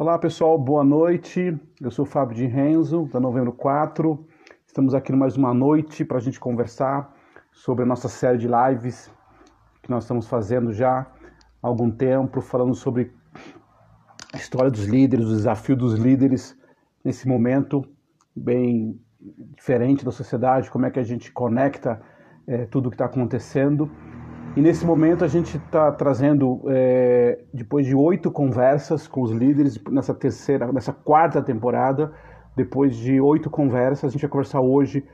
Olá pessoal, boa noite. Eu sou o Fábio de Renzo, da Novembro 4. Estamos aqui mais uma noite para a gente conversar sobre a nossa série de lives que nós estamos fazendo já há algum tempo, falando sobre a história dos líderes, o desafio dos líderes nesse momento bem diferente da sociedade, como é que a gente conecta é, tudo o que está acontecendo. E nesse momento a gente está trazendo, é, depois de oito conversas com os líderes, nessa terceira, nessa quarta temporada, depois de oito conversas, a gente vai conversar hoje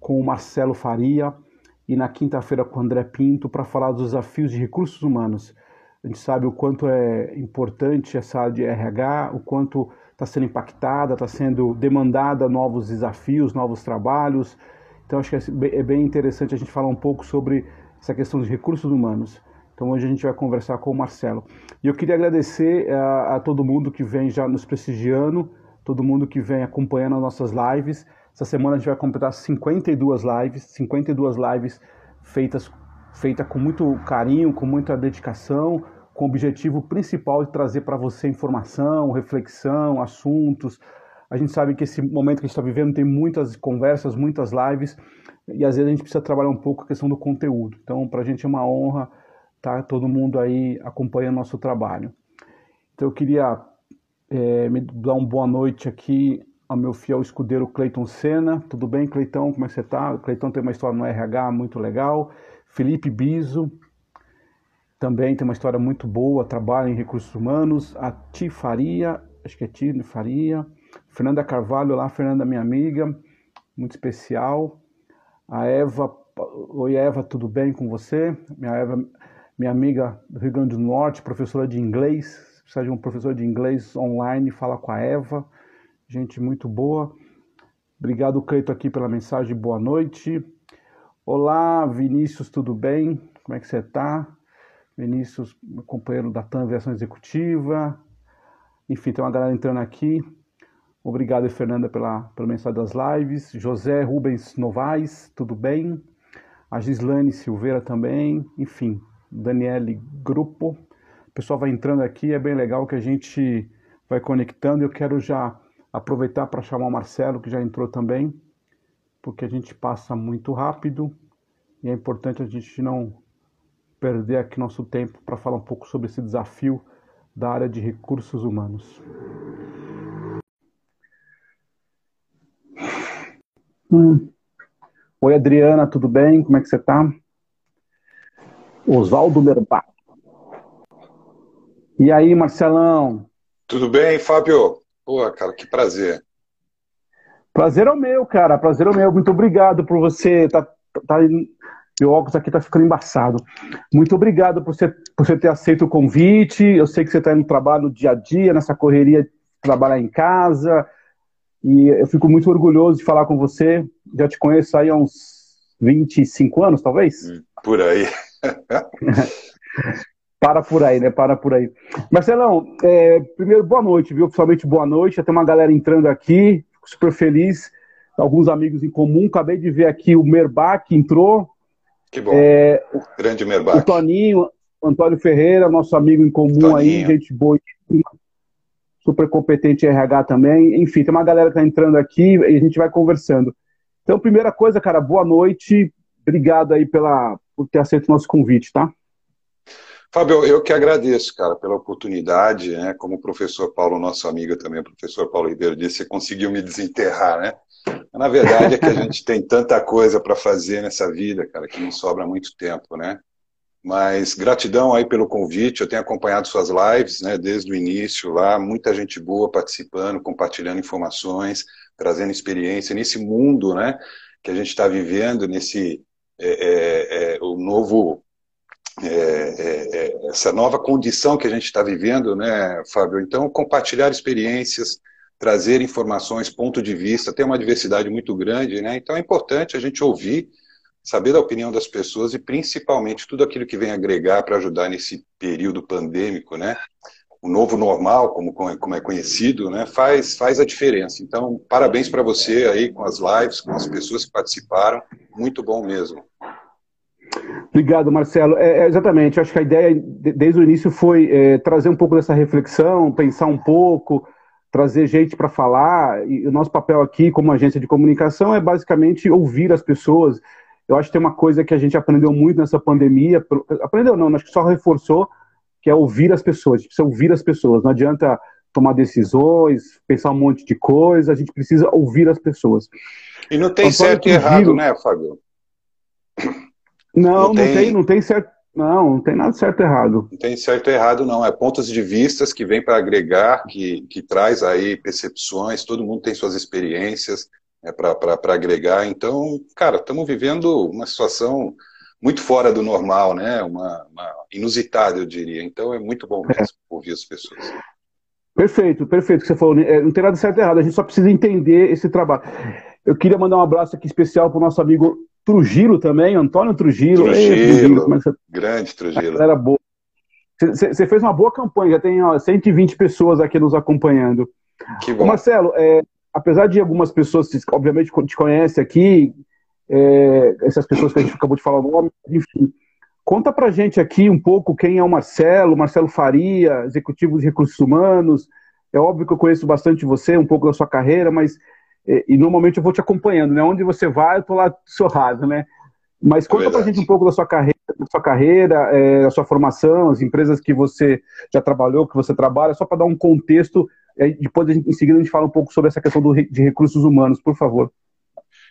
com o Marcelo Faria e na quinta-feira com o André Pinto para falar dos desafios de recursos humanos. A gente sabe o quanto é importante essa área de RH, o quanto está sendo impactada, está sendo demandada novos desafios, novos trabalhos. Então acho que é, é bem interessante a gente falar um pouco sobre essa questão de recursos humanos. Então hoje a gente vai conversar com o Marcelo. E eu queria agradecer a, eh, a todo mundo que vem já nos prestigiando, todo mundo que vem acompanhando as nossas lives. Essa semana a gente vai completar 52 lives, 52 lives feitas feita com muito carinho, com muita dedicação, com o objetivo principal de trazer para você informação, reflexão, assuntos. A gente sabe que esse momento que a gente está vivendo tem muitas conversas, muitas lives, e às vezes a gente precisa trabalhar um pouco a questão do conteúdo. Então, para a gente é uma honra estar tá todo mundo aí acompanhando nosso trabalho. Então, eu queria é, me dar uma boa noite aqui ao meu fiel escudeiro Cleiton Senna. Tudo bem, Cleitão? Como é que você está? Cleitão tem uma história no RH muito legal. Felipe Biso também tem uma história muito boa, trabalha em recursos humanos. A Ti Faria, acho que é Ti Faria. Fernanda Carvalho, lá, Fernanda, minha amiga, muito especial. A Eva, oi Eva, tudo bem com você? Minha Eva, minha amiga do Rio Grande do Norte, professora de inglês, precisa de um professor de inglês online, fala com a Eva, gente muito boa. Obrigado, Cleito, aqui pela mensagem, boa noite. Olá, Vinícius, tudo bem? Como é que você está? Vinícius, companheiro da TAM Aviação Executiva. Enfim, tem uma galera entrando aqui. Obrigado, Fernanda, pela, pela mensagem das lives. José Rubens Novaes, tudo bem? A Gislane Silveira também. Enfim, Daniele Grupo. O pessoal vai entrando aqui, é bem legal que a gente vai conectando. Eu quero já aproveitar para chamar o Marcelo, que já entrou também, porque a gente passa muito rápido e é importante a gente não perder aqui nosso tempo para falar um pouco sobre esse desafio da área de recursos humanos. Hum. Oi, Adriana, tudo bem? Como é que você está? Oswaldo Merbach. E aí, Marcelão? Tudo bem, Fábio? Pô, cara, que prazer. Prazer é o meu, cara. Prazer é o meu. Muito obrigado por você. Tá, tá, meu óculos aqui tá ficando embaçado. Muito obrigado por você, por você ter aceito o convite. Eu sei que você está no trabalho dia a dia, nessa correria de trabalhar em casa, e eu fico muito orgulhoso de falar com você. Já te conheço aí há uns 25 anos, talvez? Hum, por aí. Para por aí, né? Para por aí. Marcelão, é, primeiro, boa noite, viu? Principalmente boa noite. Já tem uma galera entrando aqui, fico super feliz. Alguns amigos em comum. Acabei de ver aqui o Merbach entrou. Que bom. É, Grande Merbach. O Toninho, Antônio Ferreira, nosso amigo em comum Toninho. aí, gente boa super competente em RH também. Enfim, tem uma galera que está entrando aqui e a gente vai conversando. Então, primeira coisa, cara, boa noite. Obrigado aí pela, por ter aceito o nosso convite, tá? Fábio, eu que agradeço, cara, pela oportunidade, né? Como o professor Paulo, nosso amigo também, o professor Paulo Ribeiro disse, você conseguiu me desenterrar, né? Na verdade é que a gente tem tanta coisa para fazer nessa vida, cara, que não sobra muito tempo, né? Mas gratidão aí pelo convite, eu tenho acompanhado suas lives, né, desde o início lá, muita gente boa participando, compartilhando informações, trazendo experiência nesse mundo, né, que a gente está vivendo, nesse é, é, é, o novo é, é, essa nova condição que a gente está vivendo, né, Fábio? Então, compartilhar experiências, trazer informações, ponto de vista, tem uma diversidade muito grande, né? Então é importante a gente ouvir saber da opinião das pessoas e principalmente tudo aquilo que vem agregar para ajudar nesse período pandêmico, né? O novo normal, como, como é conhecido, né? Faz, faz a diferença. Então, parabéns para você aí com as lives, com as pessoas que participaram. Muito bom mesmo. Obrigado, Marcelo. É, é, exatamente, acho que a ideia desde o início foi é, trazer um pouco dessa reflexão, pensar um pouco, trazer gente para falar. E o nosso papel aqui, como agência de comunicação, é basicamente ouvir as pessoas. Eu acho que tem uma coisa que a gente aprendeu muito nessa pandemia, aprendeu não, acho que só reforçou, que é ouvir as pessoas. A gente precisa ouvir as pessoas. Não adianta tomar decisões, pensar um monte de coisa, a gente precisa ouvir as pessoas. E não tem Antônio certo e errado, né, Fábio? Não, não, tem... não tem, não tem certo. Não, não tem nada certo e errado. Não tem certo e errado, não. É pontos de vistas que vem para agregar, que, que traz aí percepções, todo mundo tem suas experiências né, para agregar. Então, cara, estamos vivendo uma situação muito fora do normal, né? Uma, uma, inusitada, eu diria. Então é muito bom mesmo é. ouvir as pessoas. Perfeito, perfeito que você falou. É, não tem nada certo e errado, a gente só precisa entender esse trabalho. Eu queria mandar um abraço aqui especial para o nosso amigo Trujillo também, Antônio Trujillo. Trujillo, Ei, Trujillo como é você... grande Trujillo. Era boa. Você fez uma boa campanha, já tem ó, 120 pessoas aqui nos acompanhando. Que bom. Ô Marcelo, é, apesar de algumas pessoas, obviamente, te conhecem aqui, é, essas pessoas que a gente acabou de falar o nome, enfim, conta pra gente aqui um pouco quem é o Marcelo, Marcelo Faria, executivo de recursos humanos. É óbvio que eu conheço bastante você, um pouco da sua carreira, mas e, e normalmente eu vou te acompanhando, né? Onde você vai, eu tô lá sorrado, né? Mas conta é pra gente um pouco da sua carreira, sua carreira, é, da sua formação, as empresas que você já trabalhou, que você trabalha, só para dar um contexto. Depois, em seguida, a gente fala um pouco sobre essa questão do, de recursos humanos, por favor.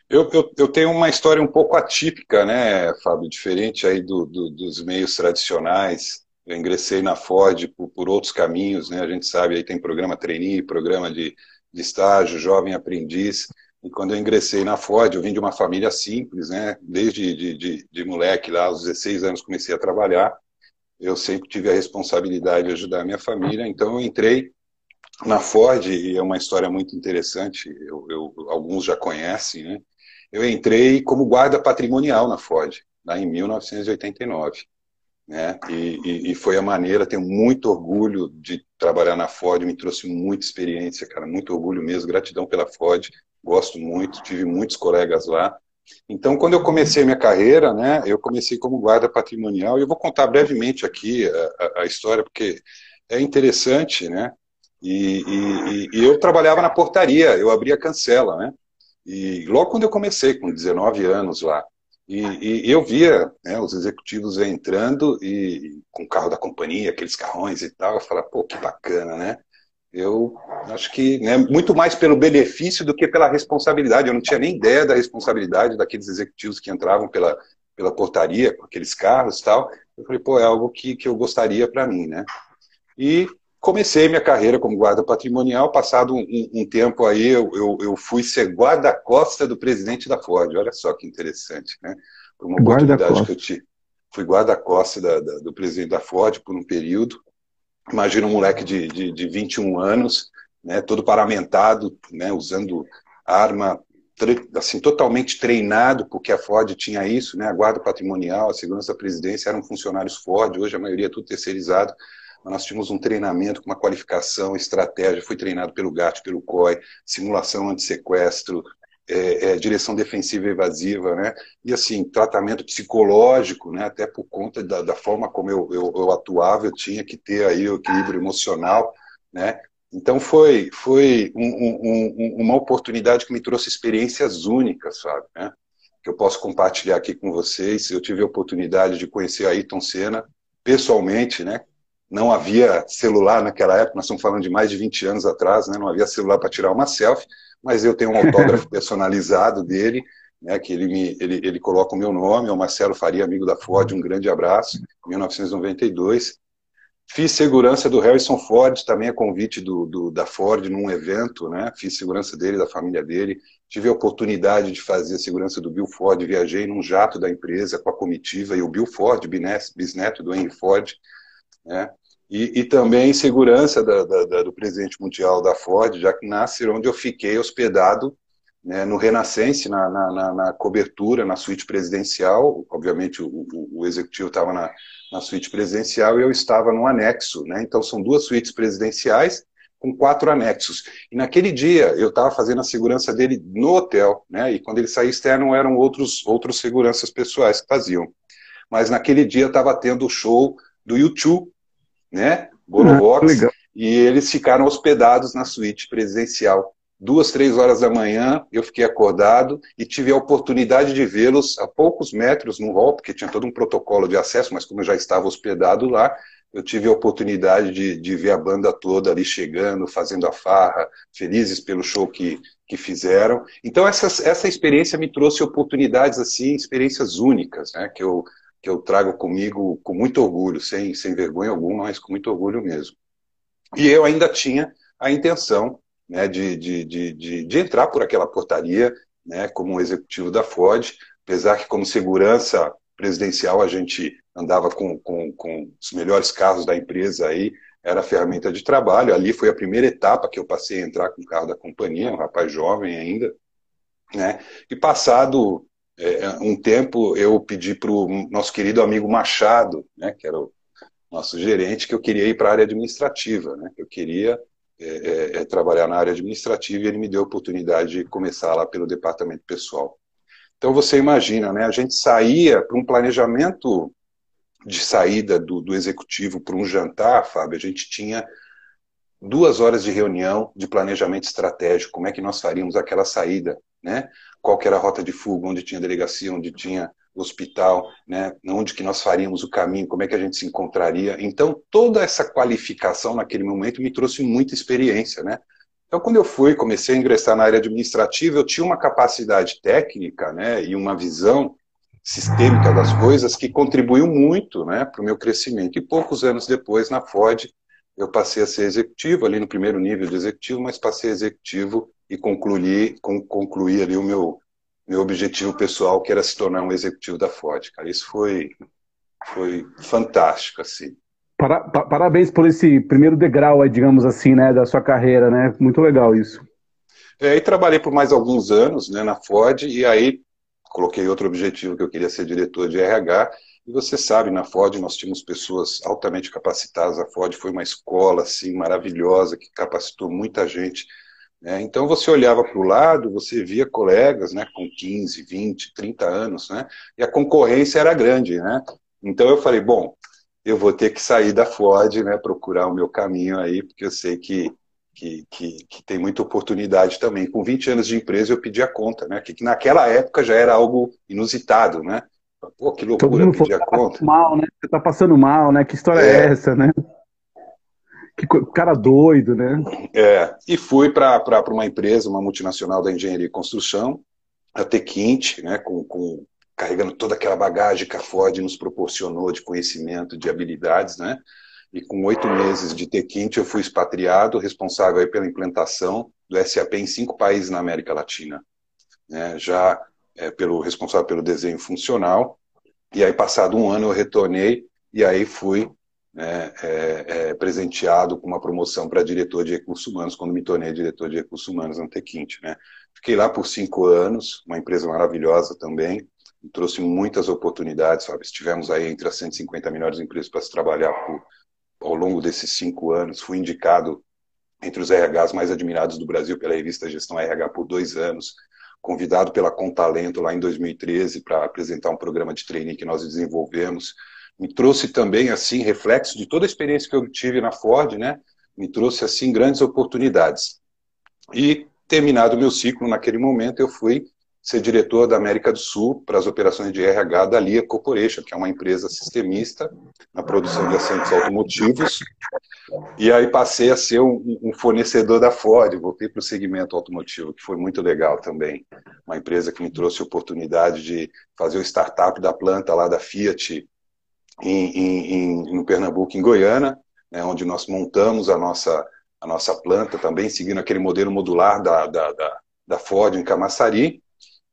Eu, eu, eu, tenho uma história um pouco atípica, né, Fábio? Diferente aí do, do, dos meios tradicionais. Eu ingressei na Ford por, por, outros caminhos, né? A gente sabe aí tem programa trainee, programa de, de estágio, jovem aprendiz. E quando eu ingressei na Ford, eu vim de uma família simples, né? Desde de, de, de moleque lá, aos 16 anos comecei a trabalhar. Eu sempre tive a responsabilidade de ajudar a minha família, então eu entrei na Ford e é uma história muito interessante. Eu, eu alguns já conhecem, né? eu entrei como guarda patrimonial na Ford, lá em 1989. Né? E, e, e, foi a maneira, tenho muito orgulho de trabalhar na Ford, me trouxe muita experiência, cara, muito orgulho mesmo, gratidão pela Ford, gosto muito, tive muitos colegas lá. Então, quando eu comecei minha carreira, né, eu comecei como guarda patrimonial, e eu vou contar brevemente aqui a, a, a história, porque é interessante, né, e, e, e, eu trabalhava na portaria, eu abria cancela, né, e logo quando eu comecei, com 19 anos lá, e, e eu via né, os executivos entrando e com o carro da companhia, aqueles carrões e tal, eu falava, pô, que bacana, né? Eu acho que né, muito mais pelo benefício do que pela responsabilidade. Eu não tinha nem ideia da responsabilidade daqueles executivos que entravam pela, pela portaria com aqueles carros e tal. Eu falei, pô, é algo que, que eu gostaria para mim, né? E comecei minha carreira como guarda patrimonial. Passado um, um tempo aí, eu, eu, eu fui ser guarda-costa do presidente da Ford. Olha só que interessante, né? Por uma oportunidade que eu tive. Fui guarda-costa da, da, do presidente da Ford por um período. Imagina um moleque de, de, de 21 anos, né, todo paramentado, né, usando arma assim totalmente treinado, porque a Ford tinha isso, né, a guarda patrimonial, a segurança da presidência eram funcionários Ford, hoje a maioria é tudo terceirizado, nós tínhamos um treinamento com uma qualificação, estratégia, fui treinado pelo GAT, pelo COI, simulação anti-sequestro, é, é, direção defensiva evasiva, né? E assim, tratamento psicológico, né? Até por conta da, da forma como eu, eu, eu, atuava, eu tinha que ter aí o equilíbrio emocional, né? Então foi, foi um, um, um, uma oportunidade que me trouxe experiências únicas, sabe? Né? Que eu posso compartilhar aqui com vocês. Eu tive a oportunidade de conhecer Ayrton Senna pessoalmente, né? não havia celular naquela época, nós estamos falando de mais de 20 anos atrás, né? não havia celular para tirar uma selfie, mas eu tenho um autógrafo personalizado dele, né, que ele, me, ele, ele coloca o meu nome, é o Marcelo Faria, amigo da Ford, um grande abraço, 1992. Fiz segurança do Harrison Ford, também a convite do, do, da Ford num evento, né? Fiz segurança dele, da família dele. Tive a oportunidade de fazer a segurança do Bill Ford, viajei num jato da empresa com a comitiva e o Bill Ford, bisneto do Henry Ford, né? E, e, também segurança da, da, da, do presidente mundial da Ford, já que onde eu fiquei hospedado né, no Renascense, na, na, na, cobertura, na suíte presidencial. Obviamente, o, o, o executivo estava na, na suíte presidencial e eu estava no anexo. Né? Então, são duas suítes presidenciais com quatro anexos. E naquele dia, eu estava fazendo a segurança dele no hotel, né? e quando ele saía externo, eram outros, outros seguranças pessoais que faziam. mas naquele dia estava tendo o show do YouTube, né? Borovox, ah, e eles ficaram hospedados na suíte presidencial. Duas, três horas da manhã, eu fiquei acordado e tive a oportunidade de vê-los a poucos metros no hall, porque tinha todo um protocolo de acesso, mas como eu já estava hospedado lá, eu tive a oportunidade de, de ver a banda toda ali chegando, fazendo a farra, felizes pelo show que, que fizeram. Então, essa, essa experiência me trouxe oportunidades, assim, experiências únicas, né, que eu, que eu trago comigo com muito orgulho, sem, sem vergonha alguma, mas com muito orgulho mesmo. E eu ainda tinha a intenção né, de, de, de, de, entrar por aquela portaria né, como executivo da Ford, apesar que como segurança presidencial a gente andava com, com, com os melhores carros da empresa aí, era ferramenta de trabalho. Ali foi a primeira etapa que eu passei a entrar com o carro da companhia, um rapaz jovem ainda. Né? E passado é, um tempo, eu pedi para o nosso querido amigo Machado, né, que era o nosso gerente, que eu queria ir para a área administrativa. Né? Eu queria é, é, é, trabalhar na área administrativa e ele me deu a oportunidade de começar lá pelo departamento pessoal. Então você imagina, né? A gente saía para um planejamento de saída do, do executivo para um jantar, Fábio, a gente tinha duas horas de reunião de planejamento estratégico, como é que nós faríamos aquela saída, né? Qual que era a rota de fuga, onde tinha delegacia, onde tinha hospital, né? Onde que nós faríamos o caminho, como é que a gente se encontraria. Então, toda essa qualificação naquele momento me trouxe muita experiência, né? Então, quando eu fui, comecei a ingressar na área administrativa, eu tinha uma capacidade técnica, né, e uma visão sistêmica das coisas que contribuiu muito né, para o meu crescimento. E poucos anos depois, na Ford, eu passei a ser executivo, ali no primeiro nível de executivo, mas passei a executivo e concluí, concluí ali o meu, meu objetivo pessoal, que era se tornar um executivo da Ford. Cara, isso foi, foi fantástico, assim. Para, parabéns por esse primeiro degrau, digamos assim, né, da sua carreira, né? Muito legal isso. É, e trabalhei por mais alguns anos né, na Ford, e aí coloquei outro objetivo que eu queria ser diretor de RH. E você sabe, na Ford nós tínhamos pessoas altamente capacitadas. A Ford foi uma escola assim maravilhosa que capacitou muita gente. Né? Então você olhava para o lado, você via colegas, né, com 15, 20, 30 anos, né? E a concorrência era grande, né? Então eu falei, bom, eu vou ter que sair da Ford, né, procurar o meu caminho aí, porque eu sei que que, que, que, tem muita oportunidade também. Com 20 anos de empresa, eu pedi a conta, né? Que, que naquela época já era algo inusitado, né? Pô, que loucura pedir a tá conta. Mal, né? Você tá passando mal, né? Que história é, é essa, né? Que cara doido, né? É, e fui para uma empresa, uma multinacional da engenharia e construção, a Tequinte, né? Com, com, carregando toda aquela bagagem que a Ford nos proporcionou de conhecimento, de habilidades, né? e com oito meses de T-Quinte eu fui expatriado, responsável pela implantação do SAP em cinco países na América Latina. Né, já é, pelo responsável pelo desenho funcional, e aí passado um ano eu retornei e aí fui né, é, é, presenteado com uma promoção para diretor de recursos humanos, quando me tornei diretor de recursos humanos na Tequinte. Né. Fiquei lá por cinco anos, uma empresa maravilhosa também, trouxe muitas oportunidades, sabe? Estivemos aí entre as 150 melhores empresas para se trabalhar por ao longo desses cinco anos. Fui indicado entre os RHs mais admirados do Brasil pela revista Gestão RH por dois anos. Convidado pela Contalento lá em 2013 para apresentar um programa de training que nós desenvolvemos. Me trouxe também, assim, reflexo de toda a experiência que eu tive na Ford, né? Me trouxe, assim, grandes oportunidades. E, terminado o meu ciclo naquele momento, eu fui ser diretor da América do Sul para as operações de RH da Lia Corporation, que é uma empresa sistemista na produção de assentos automotivos. E aí passei a ser um, um fornecedor da Ford, voltei para o segmento automotivo, que foi muito legal também. Uma empresa que me trouxe a oportunidade de fazer o startup da planta lá da Fiat em, em, em Pernambuco, em Goiânia, né, onde nós montamos a nossa, a nossa planta também, seguindo aquele modelo modular da, da, da, da Ford em Camaçari.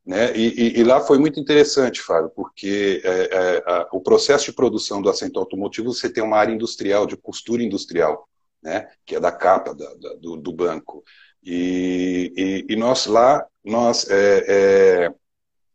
Né? E, e, e, lá foi muito interessante, Fábio, porque é, é, a, o processo de produção do assento automotivo, você tem uma área industrial, de costura industrial, né? que é da capa da, da, do, do, banco. E, e, nós lá, nós é, é,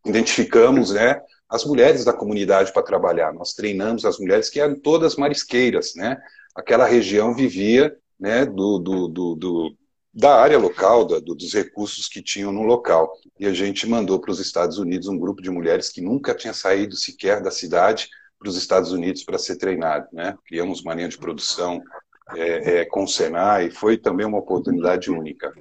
identificamos né, as mulheres da comunidade para trabalhar. Nós treinamos as mulheres que eram todas marisqueiras. Né? Aquela região vivia né, do, do, do, do da área local, da, do, dos recursos que tinham no local. E a gente mandou para os Estados Unidos um grupo de mulheres que nunca tinha saído sequer da cidade para os Estados Unidos para ser treinado. Né? Criamos uma linha de produção é, é, com o Senai, foi também uma oportunidade única.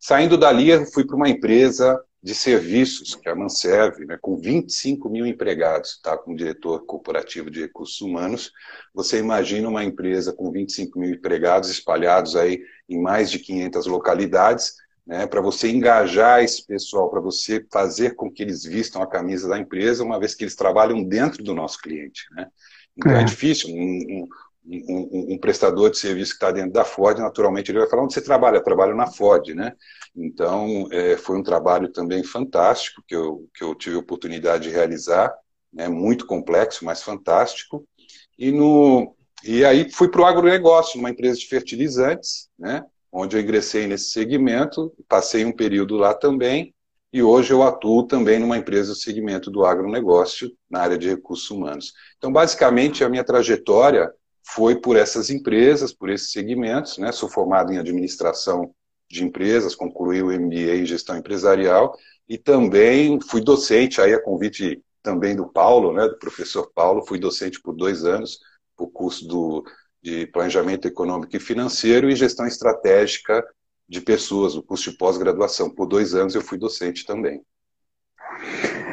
Saindo dali, eu fui para uma empresa de serviços, que é a Manserve, né, com 25 mil empregados, tá, como diretor corporativo de recursos humanos. Você imagina uma empresa com 25 mil empregados espalhados aí em mais de 500 localidades, né, para você engajar esse pessoal, para você fazer com que eles vistam a camisa da empresa, uma vez que eles trabalham dentro do nosso cliente. Né? Então é, é difícil. Um, um, um, um, prestador de serviço que está dentro da Ford, naturalmente ele vai falar onde você trabalha, eu trabalho na Ford, né? Então é, foi um trabalho também fantástico que eu, que eu tive a oportunidade de realizar, né? muito complexo, mas fantástico. E, no, e aí fui para o agronegócio, numa empresa de fertilizantes, né? onde eu ingressei nesse segmento, passei um período lá também, e hoje eu atuo também numa empresa do segmento do agronegócio, na área de recursos humanos. Então, basicamente, a minha trajetória foi por essas empresas, por esses segmentos, né? Sou formado em administração de empresas, concluí o MBA em gestão empresarial e também fui docente, aí a convite também do Paulo, né, do professor Paulo, fui docente por dois anos, o curso do, de planejamento econômico e financeiro e gestão estratégica de pessoas, o curso de pós-graduação. Por dois anos eu fui docente também.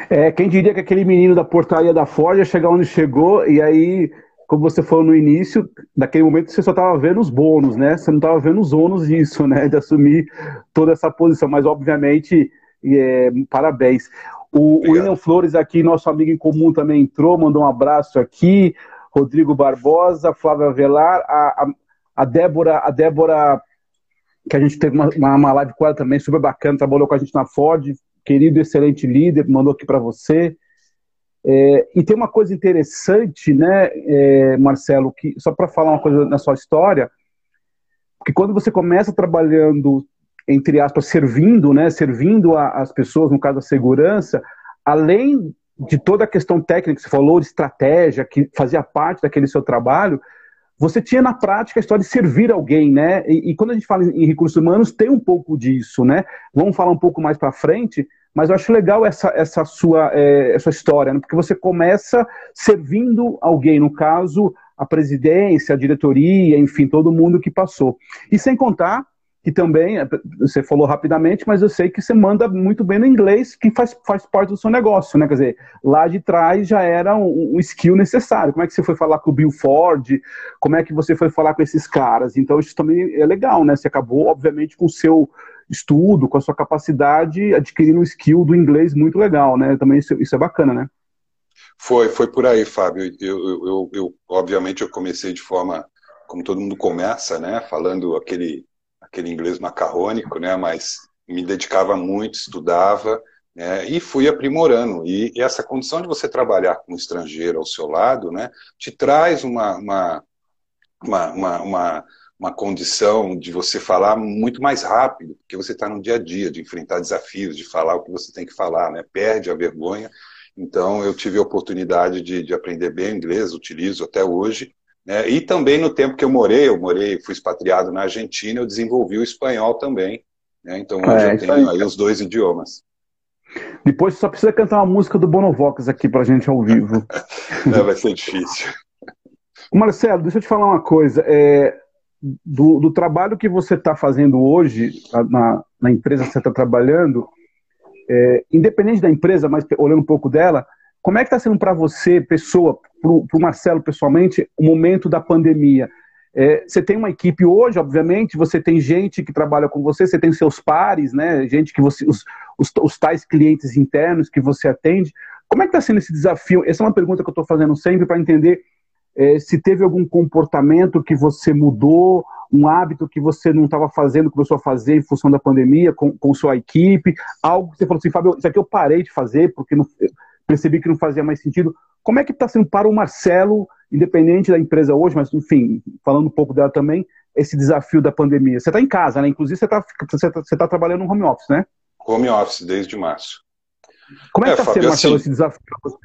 É, quem diria que aquele menino da portaria da Ford ia chegar onde chegou e aí, como você falou no início, naquele momento você só estava vendo os bônus, né? Você não estava vendo os ônus disso, né? De assumir toda essa posição. Mas, obviamente, é, parabéns. O, o William Flores aqui, nosso amigo em comum, também entrou, mandou um abraço aqui. Rodrigo Barbosa, Flávia Velar, a, a, a Débora, a Débora, que a gente teve uma, uma live com ela também, super bacana, trabalhou com a gente na Ford, querido, excelente líder, mandou aqui para você. É, e tem uma coisa interessante, né, é, Marcelo, que só para falar uma coisa na sua história, que quando você começa trabalhando, entre aspas, servindo, né, servindo as pessoas, no caso da segurança, além de toda a questão técnica que você falou, de estratégia, que fazia parte daquele seu trabalho, você tinha na prática a história de servir alguém, né? E, e quando a gente fala em, recursos humanos, tem um pouco disso, né? Vamos falar um pouco mais para frente, mas eu acho legal essa, essa sua é, essa história, né? porque você começa servindo alguém, no caso, a presidência, a diretoria, enfim, todo mundo que passou. E sem contar que também, é, você falou rapidamente, mas eu sei que você manda muito bem no inglês, que faz, faz parte do seu negócio, né? Quer dizer, lá de trás já era um, um, skill necessário. Como é que você foi falar com o Bill Ford? Como é que você foi falar com esses caras? Então, isso também é legal, né? Você acabou, obviamente, com o seu estudo, com a sua capacidade, adquirindo um skill do inglês muito legal, né? Também isso, isso é bacana, né? Foi, foi por aí, Fábio. Eu, eu, eu, eu, obviamente, eu comecei de forma, como todo mundo começa, né? Falando aquele aquele inglês macarrônico, né? Mas me dedicava muito, estudava, né? E fui aprimorando. E, e, essa condição de você trabalhar com um estrangeiro ao seu lado, né? Te traz uma, uma, uma, uma, uma uma condição de você falar muito mais rápido, porque você está no dia a dia, de enfrentar desafios, de falar o que você tem que falar, né? Perde a vergonha. Então, eu tive a oportunidade de, de aprender bem inglês, utilizo até hoje, né? E também no tempo que eu morei, eu morei, fui expatriado na Argentina, eu desenvolvi o espanhol também. Né? Então hoje é, eu tenho aí. aí os dois idiomas. Depois só precisa cantar uma música do Bonovox aqui pra gente ao vivo. Não, vai ser difícil. Marcelo, deixa eu te falar uma coisa. É, do, do, trabalho que você está fazendo hoje, na, na, empresa que você está trabalhando, é, independente da empresa, mas olhando um pouco dela, como é que está sendo para você, pessoa, para o Marcelo pessoalmente, o momento da pandemia? É, você tem uma equipe hoje, obviamente, você tem gente que trabalha com você, você tem seus pares, né? Gente que você. Os, os, os tais clientes internos que você atende. Como é que está sendo esse desafio? Essa é uma pergunta que eu estou fazendo sempre para entender é, se teve algum comportamento que você mudou, um hábito que você não estava fazendo, começou a fazer em função da pandemia, com, com sua equipe, algo que você falou assim, Fábio, isso aqui eu parei de fazer porque não, percebi que não fazia mais sentido. Como é que está sendo para o Marcelo, independente da empresa hoje, mas enfim, falando um pouco dela também, esse desafio da pandemia? Você está em casa, né? Inclusive você está você tá, você tá trabalhando no home office, né? Home office, desde março. Como é, que está é, sendo, Marcelo, assim, esse desafio para você?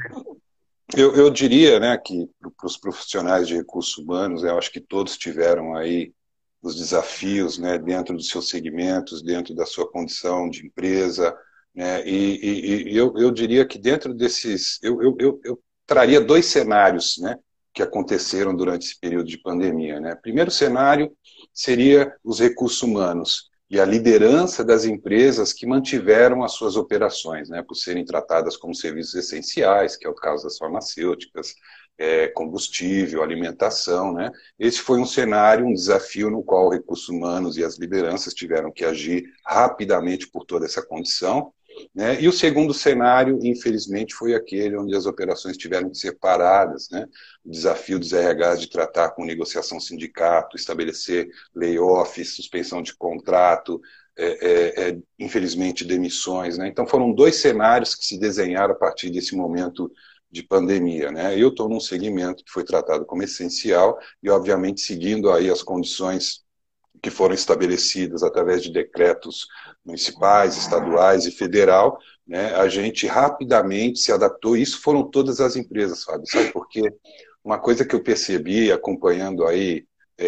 Eu, eu, diria né, que para os profissionais de recursos humanos, eu acho que todos tiveram aí os desafios né, dentro dos seus segmentos, dentro da sua condição de empresa, né? E, e, e eu, eu, diria que dentro desses. Eu, eu, eu, traria dois cenários né, que aconteceram durante esse período de pandemia. Né? Primeiro cenário seria os recursos humanos e a liderança das empresas que mantiveram as suas operações, né, por serem tratadas como serviços essenciais, que é o caso das farmacêuticas, é, combustível, alimentação. Né? Esse foi um cenário, um desafio no qual recursos humanos e as lideranças tiveram que agir rapidamente por toda essa condição. Né? E o segundo cenário, infelizmente, foi aquele onde as operações tiveram que ser paradas. Né? O desafio dos RHs de tratar com negociação sindicato, estabelecer layoffs, suspensão de contrato, é, é, é, infelizmente, demissões. Né? Então, foram dois cenários que se desenharam a partir desse momento de pandemia. Né? Eu estou num segmento que foi tratado como essencial e, obviamente, seguindo aí as condições que foram estabelecidas através de decretos municipais, estaduais e federal, né, a gente rapidamente se adaptou. Isso foram todas as empresas, Fábio, sabe? Porque uma coisa que eu percebi acompanhando aí é,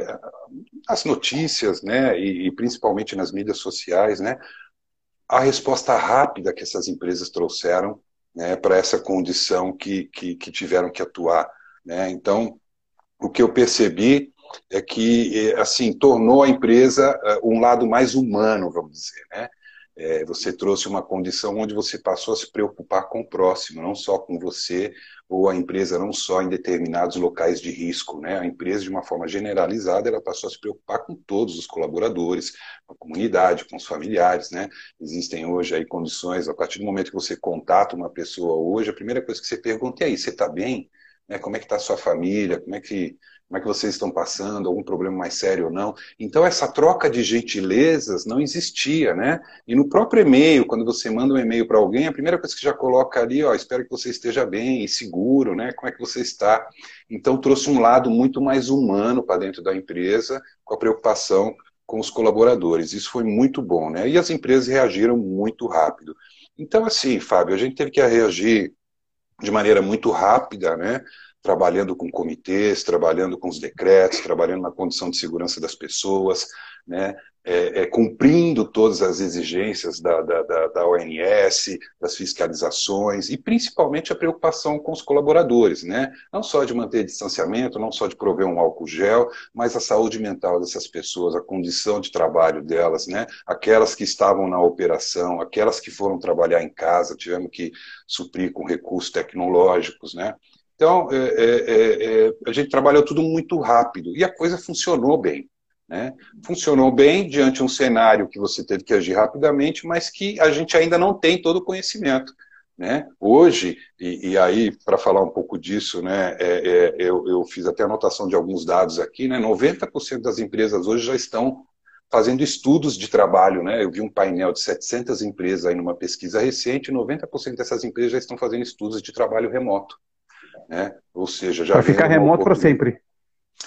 é, as notícias, né, e, e, principalmente nas mídias sociais, né, a resposta rápida que essas empresas trouxeram né, para essa condição que, que, que, tiveram que atuar. Né? Então, o que eu percebi é que, é, assim, tornou a empresa é, um lado mais humano, vamos dizer, né? É, você trouxe uma condição onde você passou a se preocupar com o próximo, não só com você ou a empresa, não só em determinados locais de risco. Né? A empresa, de uma forma generalizada, ela passou a se preocupar com todos os colaboradores, com a comunidade, com os familiares. Né? Existem hoje aí condições, a partir do momento que você contata uma pessoa hoje, a primeira coisa que você pergunta é aí, você está bem? Né? Como é que está a sua família? Como é que como é que vocês estão passando, algum problema mais sério ou não. Então, essa troca de gentilezas não existia, né? E no próprio e-mail, quando você manda um e-mail para alguém, a primeira coisa que já coloca ali, ó, espero que você esteja bem e seguro, né? Como é que você está? Então, trouxe um lado muito mais humano para dentro da empresa, com a preocupação com os colaboradores. Isso foi muito bom, né? E as empresas reagiram muito rápido. Então, assim, Fábio, a gente teve que reagir de maneira muito rápida, né? trabalhando com comitês, trabalhando com os decretos, trabalhando na condição de segurança das pessoas, né, é, é, cumprindo todas as exigências da, da, da, da, ONS, das fiscalizações e principalmente a preocupação com os colaboradores, né? não só de manter distanciamento, não só de prover um álcool gel, mas a saúde mental dessas pessoas, a condição de trabalho delas, né? aquelas que estavam na operação, aquelas que foram trabalhar em casa, tivemos que suprir com recursos tecnológicos, né? Então, é, é, é, a gente trabalhou tudo muito rápido e a coisa funcionou bem. Né? Funcionou bem diante de um cenário que você teve que agir rapidamente, mas que a gente ainda não tem todo o conhecimento. Né? Hoje, e, e aí, para falar um pouco disso, né, é, é, eu, eu, fiz até anotação de alguns dados aqui, né, 90% das empresas hoje já estão fazendo estudos de trabalho. Né? Eu vi um painel de 700 empresas aí numa pesquisa recente, 90% dessas empresas já estão fazendo estudos de trabalho remoto. Né? Ou seja, já. Vai ficar remoto para sempre.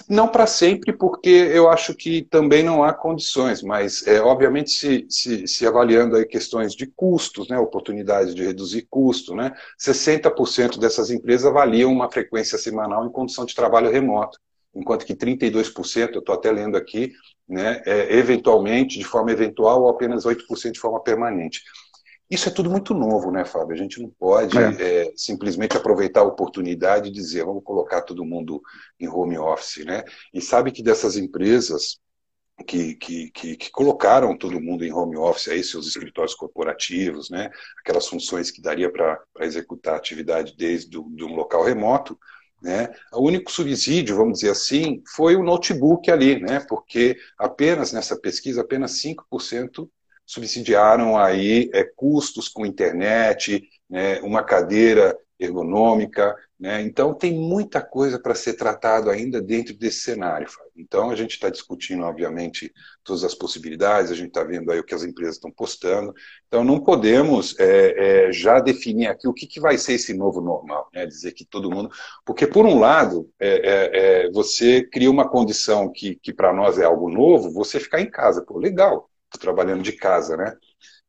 Não para sempre, porque eu acho que também não há condições, mas é, obviamente se, se, se, avaliando aí questões de custos, né, oportunidades de reduzir custo, né, 60% dessas empresas avaliam uma frequência semanal em condição de trabalho remoto, enquanto que 32%, eu estou até lendo aqui, né, é, eventualmente, de forma eventual, ou apenas 8% de forma permanente. Isso é tudo muito novo, né, Fábio? A gente não pode é. É, simplesmente aproveitar a oportunidade e dizer, vamos colocar todo mundo em home office, né? E sabe que dessas empresas que, que, que, que, colocaram todo mundo em home office, aí seus escritórios corporativos, né, aquelas funções que daria para executar a atividade desde do, de um local remoto, né, o único subsídio, vamos dizer assim, foi o notebook ali, né, porque apenas nessa pesquisa, apenas 5% subsidiaram aí é, custos com internet, né, uma cadeira ergonômica, né? Então tem muita coisa para ser tratado ainda dentro desse cenário. Fábio. Então a gente está discutindo, obviamente, todas as possibilidades. A gente está vendo aí o que as empresas estão postando. Então não podemos é, é, já definir aqui o que, que vai ser esse novo normal, né? Dizer que todo mundo, porque por um lado é, é, é você cria uma condição que, que para nós é algo novo, você ficar em casa, pô, legal trabalhando de casa, né?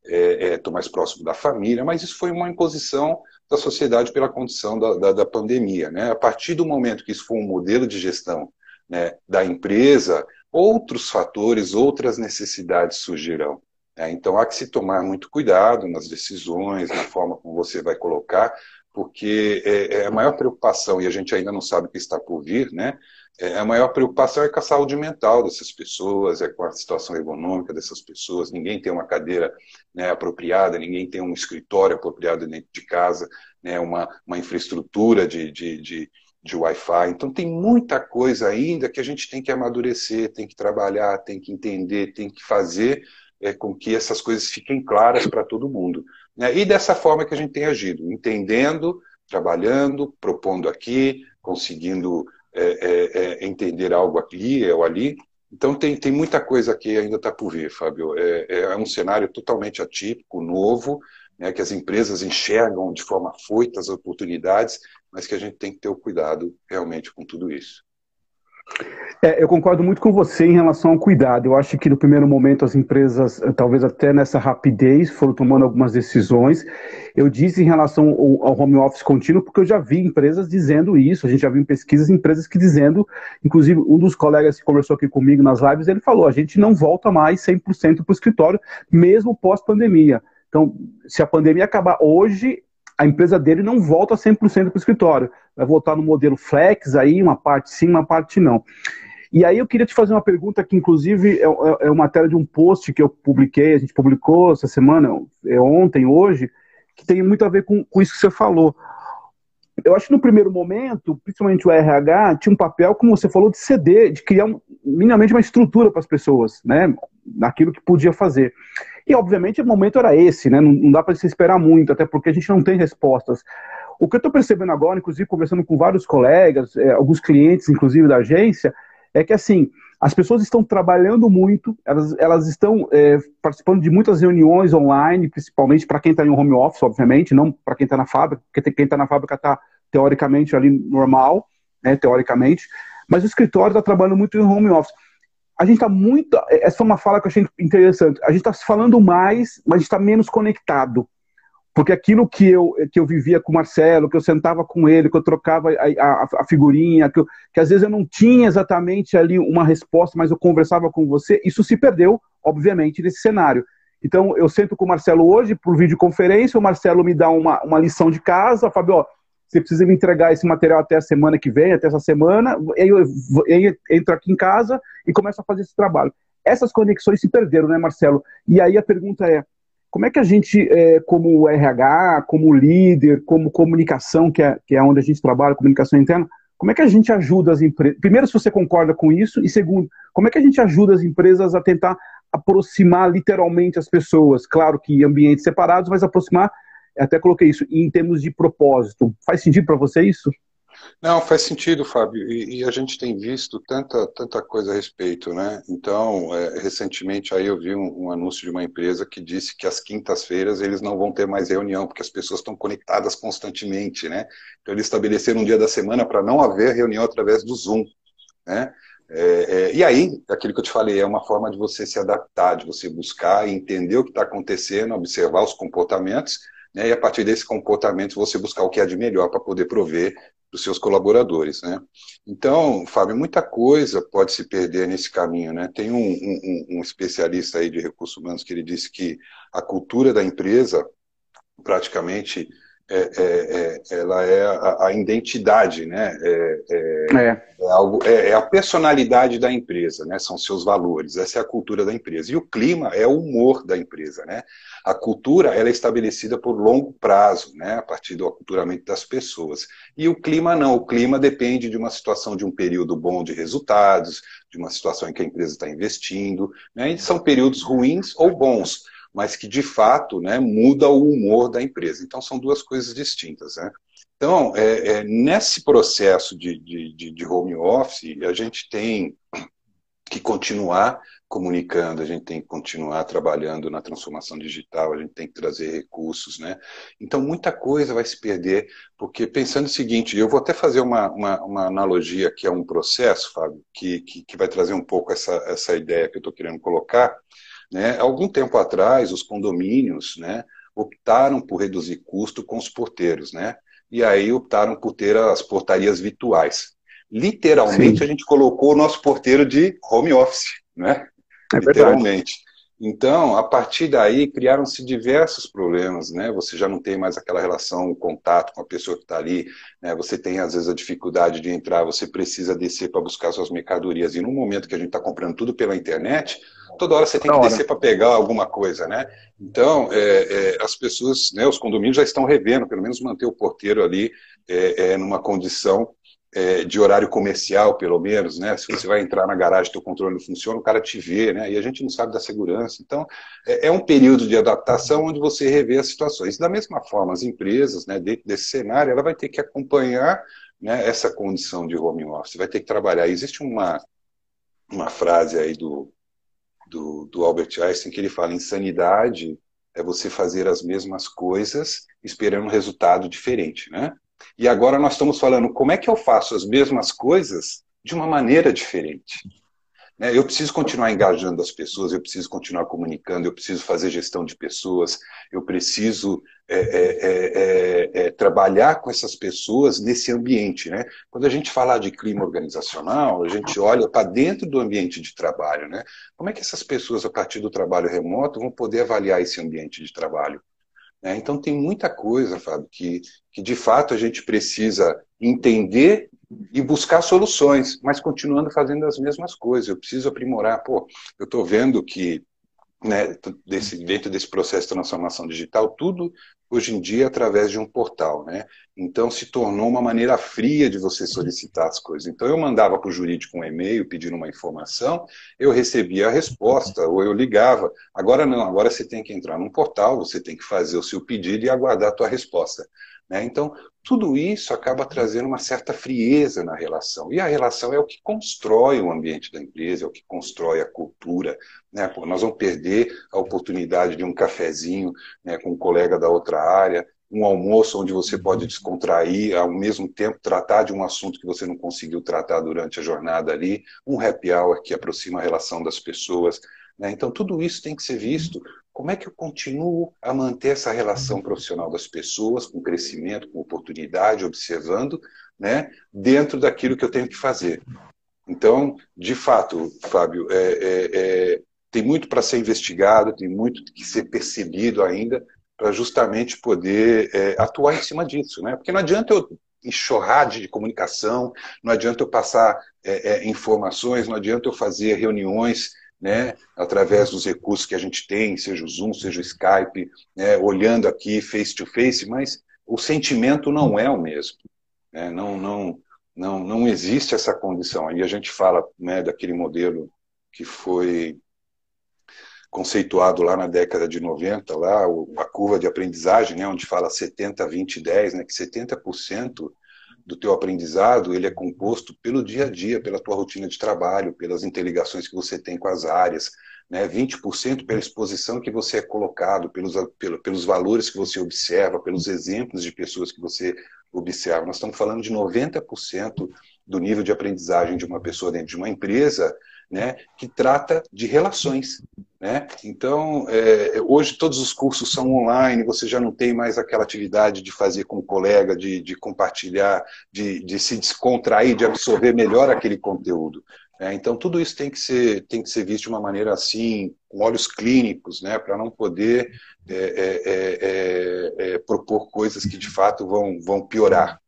Estou é, é, mais próximo da família, mas isso foi uma imposição da sociedade pela condição da, da, da, pandemia. Né? A partir do momento que isso for um modelo de gestão né, da empresa, outros fatores, outras necessidades surgirão. Né? Então há que se tomar muito cuidado nas decisões, na forma como você vai colocar, porque é, é, a maior preocupação, e a gente ainda não sabe o que está por vir, né? É, a maior preocupação é com a saúde mental dessas pessoas, é com a situação econômica dessas pessoas. Ninguém tem uma cadeira né, apropriada, ninguém tem um escritório apropriado dentro de casa, né, uma, uma infraestrutura de, de, de, de Wi-Fi. Então, tem muita coisa ainda que a gente tem que amadurecer, tem que trabalhar, tem que entender, tem que fazer é, com que essas coisas fiquem claras para todo mundo. Né? E dessa forma que a gente tem agido, entendendo, trabalhando, propondo aqui, conseguindo é, é, é, entender algo aqui ou ali. Então tem, tem muita coisa que ainda está por vir, Fábio. É, é, um cenário totalmente atípico, novo, né, que as empresas enxergam de forma foita as oportunidades, mas que a gente tem que ter o cuidado realmente com tudo isso. É, eu concordo muito com você em relação ao cuidado. Eu acho que no primeiro momento as empresas, eh, talvez até nessa rapidez, foram tomando algumas decisões. Eu disse em relação ao, home office contínuo, porque eu já vi empresas dizendo isso. A gente já viu em pesquisas empresas que dizendo, inclusive um dos colegas que conversou aqui comigo nas lives, ele falou: a gente não volta mais 100% para o escritório, mesmo pós-pandemia. Então, se a pandemia acabar hoje, a empresa dele não volta 100% para o escritório. Vai voltar no modelo flex aí, uma parte sim, uma parte não. E aí eu queria te fazer uma pergunta que, inclusive, é, é, é uma matéria de um post que eu publiquei, a gente publicou essa semana, é ontem, hoje, que tem muito a ver com, com isso que você falou. Eu acho que no primeiro momento, principalmente o RH, tinha um papel, como você falou, de ceder, de criar um, minimamente uma estrutura para as pessoas, né? Naquilo que podia fazer. E, obviamente, o momento era esse, né? Não, não dá para se esperar muito, até porque a gente não tem respostas. O que eu estou percebendo agora, inclusive conversando com vários colegas, é, alguns clientes, inclusive da agência, é que assim, as pessoas estão trabalhando muito, elas, elas estão é, participando de muitas reuniões online, principalmente para quem está em home office, obviamente, não para quem está na fábrica, porque quem está na fábrica está teoricamente ali normal, né, teoricamente, mas o escritório está trabalhando muito em home office. A gente está muito. Essa é uma fala que eu achei interessante. A gente está se falando mais, mas a gente está menos conectado. Porque aquilo que eu, que eu vivia com o Marcelo, que eu sentava com ele, que eu trocava a, a, a figurinha, que, eu, que às vezes eu não tinha exatamente ali uma resposta, mas eu conversava com você, isso se perdeu, obviamente, nesse cenário. Então, eu sento com o Marcelo hoje por videoconferência, o Marcelo me dá uma, uma lição de casa, Fábio, ó, você precisa me entregar esse material até a semana que vem, até essa semana, eu, eu entro aqui em casa e começo a fazer esse trabalho. Essas conexões se perderam, né, Marcelo? E aí a pergunta é, como é que a gente, é, como RH, como líder, como comunicação, que é, que é onde a gente trabalha, comunicação interna, como é que a gente ajuda as empresas? Primeiro, se você concorda com isso, e segundo, como é que a gente ajuda as empresas a tentar aproximar literalmente as pessoas? Claro que em ambientes separados, mas aproximar, até coloquei isso, em termos de propósito. Faz sentido para você isso? Não, faz sentido, Fábio, e, e, a gente tem visto tanta, tanta coisa a respeito, né? Então, é, recentemente aí eu vi um, um, anúncio de uma empresa que disse que às quintas-feiras eles não vão ter mais reunião, porque as pessoas estão conectadas constantemente, né? Então, eles estabeleceram um dia da semana para não haver reunião através do Zoom, né? É, é, e aí, aquilo que eu te falei, é uma forma de você se adaptar, de você buscar entender o que está acontecendo, observar os comportamentos, né, e a partir desse comportamento você buscar o que há de melhor para poder prover dos seus colaboradores, né? Então, Fábio, muita coisa pode se perder nesse caminho, né? Tem um, um, um especialista aí de recursos humanos que ele disse que a cultura da empresa praticamente é, é, é, ela é a, a, identidade, né? É, é, é. algo, é, é, a personalidade da empresa, né? São seus valores. Essa é a cultura da empresa. E o clima é o humor da empresa, né? A cultura ela é estabelecida por longo prazo, né? A partir do aculturamento das pessoas. E o clima não. O clima depende de uma situação de um período bom de resultados, de uma situação em que a empresa está investindo, né? E são períodos ruins ou bons mas que de fato né, muda o humor da empresa. Então são duas coisas distintas. Né? Então, é, é, nesse processo de, de, de home office, a gente tem que continuar comunicando, a gente tem que continuar trabalhando na transformação digital, a gente tem que trazer recursos, né? Então, muita coisa vai se perder, porque pensando o seguinte, eu vou até fazer uma, uma, uma analogia que é um processo, Fábio, que, que, que, vai trazer um pouco essa, essa ideia que eu estou querendo colocar, né? Algum tempo atrás, os condomínios né, optaram por reduzir custo com os porteiros, né? e aí optaram por ter as portarias virtuais. Literalmente, Sim. a gente colocou o nosso porteiro de home office, né? É literalmente. Então, a partir daí, criaram-se diversos problemas, né? Você já não tem mais aquela relação, o contato com a pessoa que está ali, né? Você tem, às vezes, a dificuldade de entrar, você precisa descer para buscar suas mercadorias. E no momento que a gente está comprando tudo pela internet, toda hora você tem que descer para pegar alguma coisa, né? Então, é, é, as pessoas, né, os condomínios já estão revendo, pelo menos manter o porteiro ali é, é numa condição é, de horário comercial, pelo menos, né? Se você vai entrar na garagem, teu controle não funciona, o cara te vê, né? E a gente não sabe da segurança. Então, é, é um período de adaptação onde você revê as situações. Da mesma forma, as empresas, né, dentro desse cenário, ela vai ter que acompanhar né, essa condição de home office, vai ter que trabalhar. Existe uma, uma frase aí do, do, do Albert Einstein que ele fala: insanidade é você fazer as mesmas coisas esperando um resultado diferente, né? E agora nós estamos falando como é que eu faço as mesmas coisas de uma maneira diferente. Né? Eu preciso continuar engajando as pessoas, eu preciso continuar comunicando, eu preciso fazer gestão de pessoas, eu preciso é, é, é, é, trabalhar com essas pessoas nesse ambiente. Né? Quando a gente fala de clima organizacional, a gente olha para dentro do ambiente de trabalho. Né? Como é que essas pessoas, a partir do trabalho remoto, vão poder avaliar esse ambiente de trabalho? Né? Então, tem muita coisa, Fábio, que, que de fato a gente precisa entender e buscar soluções, mas continuando fazendo as mesmas coisas. Eu preciso aprimorar. Pô, eu estou vendo que né, desse, dentro desse processo de transformação digital, tudo hoje em dia através de um portal. Né? Então se tornou uma maneira fria de você solicitar as coisas. Então eu mandava para o jurídico um e-mail pedindo uma informação, eu recebia a resposta, ou eu ligava. Agora não, agora você tem que entrar num portal, você tem que fazer o seu pedido e aguardar a tua resposta. Né? Então, tudo isso acaba trazendo uma certa frieza na relação. E a relação é o que constrói o ambiente da empresa, é o que constrói a cultura. Né? Pô, nós vamos perder a oportunidade de um cafezinho né, com um colega da outra área, um almoço onde você pode descontrair, ao mesmo tempo tratar de um assunto que você não conseguiu tratar durante a jornada ali, um happy hour que aproxima a relação das pessoas. Né? Então, tudo isso tem que ser visto como é que eu continuo a manter essa relação profissional das pessoas, com crescimento, com oportunidade, observando, né, dentro daquilo que eu tenho que fazer. Então, de fato, Fábio, é, é, é, tem muito para ser investigado, tem muito que ser percebido ainda, para justamente poder é, atuar em cima disso. Né? Porque não adianta eu enxurrar de comunicação, não adianta eu passar é, é, informações, não adianta eu fazer reuniões né, através dos recursos que a gente tem, seja o Zoom, seja o Skype, né, olhando aqui face to face, mas o sentimento não é o mesmo. Né, não, não, não, não existe essa condição. Aí a gente fala né, daquele modelo que foi conceituado lá na década de 90, lá, a curva de aprendizagem, né, onde fala 70, 20, 10, né, que 70% do teu aprendizado ele é composto pelo dia a dia, pela tua rotina de trabalho, pelas interligações que você tem com as áreas, né? 20% pela exposição que você é colocado, pelos, pelos valores que você observa, pelos exemplos de pessoas que você observa. Nós estamos falando de 90% do nível de aprendizagem de uma pessoa dentro de uma empresa né, que trata de relações. Né? Então, é, hoje todos os cursos são online, você já não tem mais aquela atividade de fazer com o colega, de, de compartilhar, de, de, se descontrair, de absorver melhor aquele conteúdo. Né? Então, tudo isso tem que, ser, tem que ser visto de uma maneira assim, com olhos clínicos, né? para não poder é é, é, é, é, propor coisas que de fato vão, vão piorar.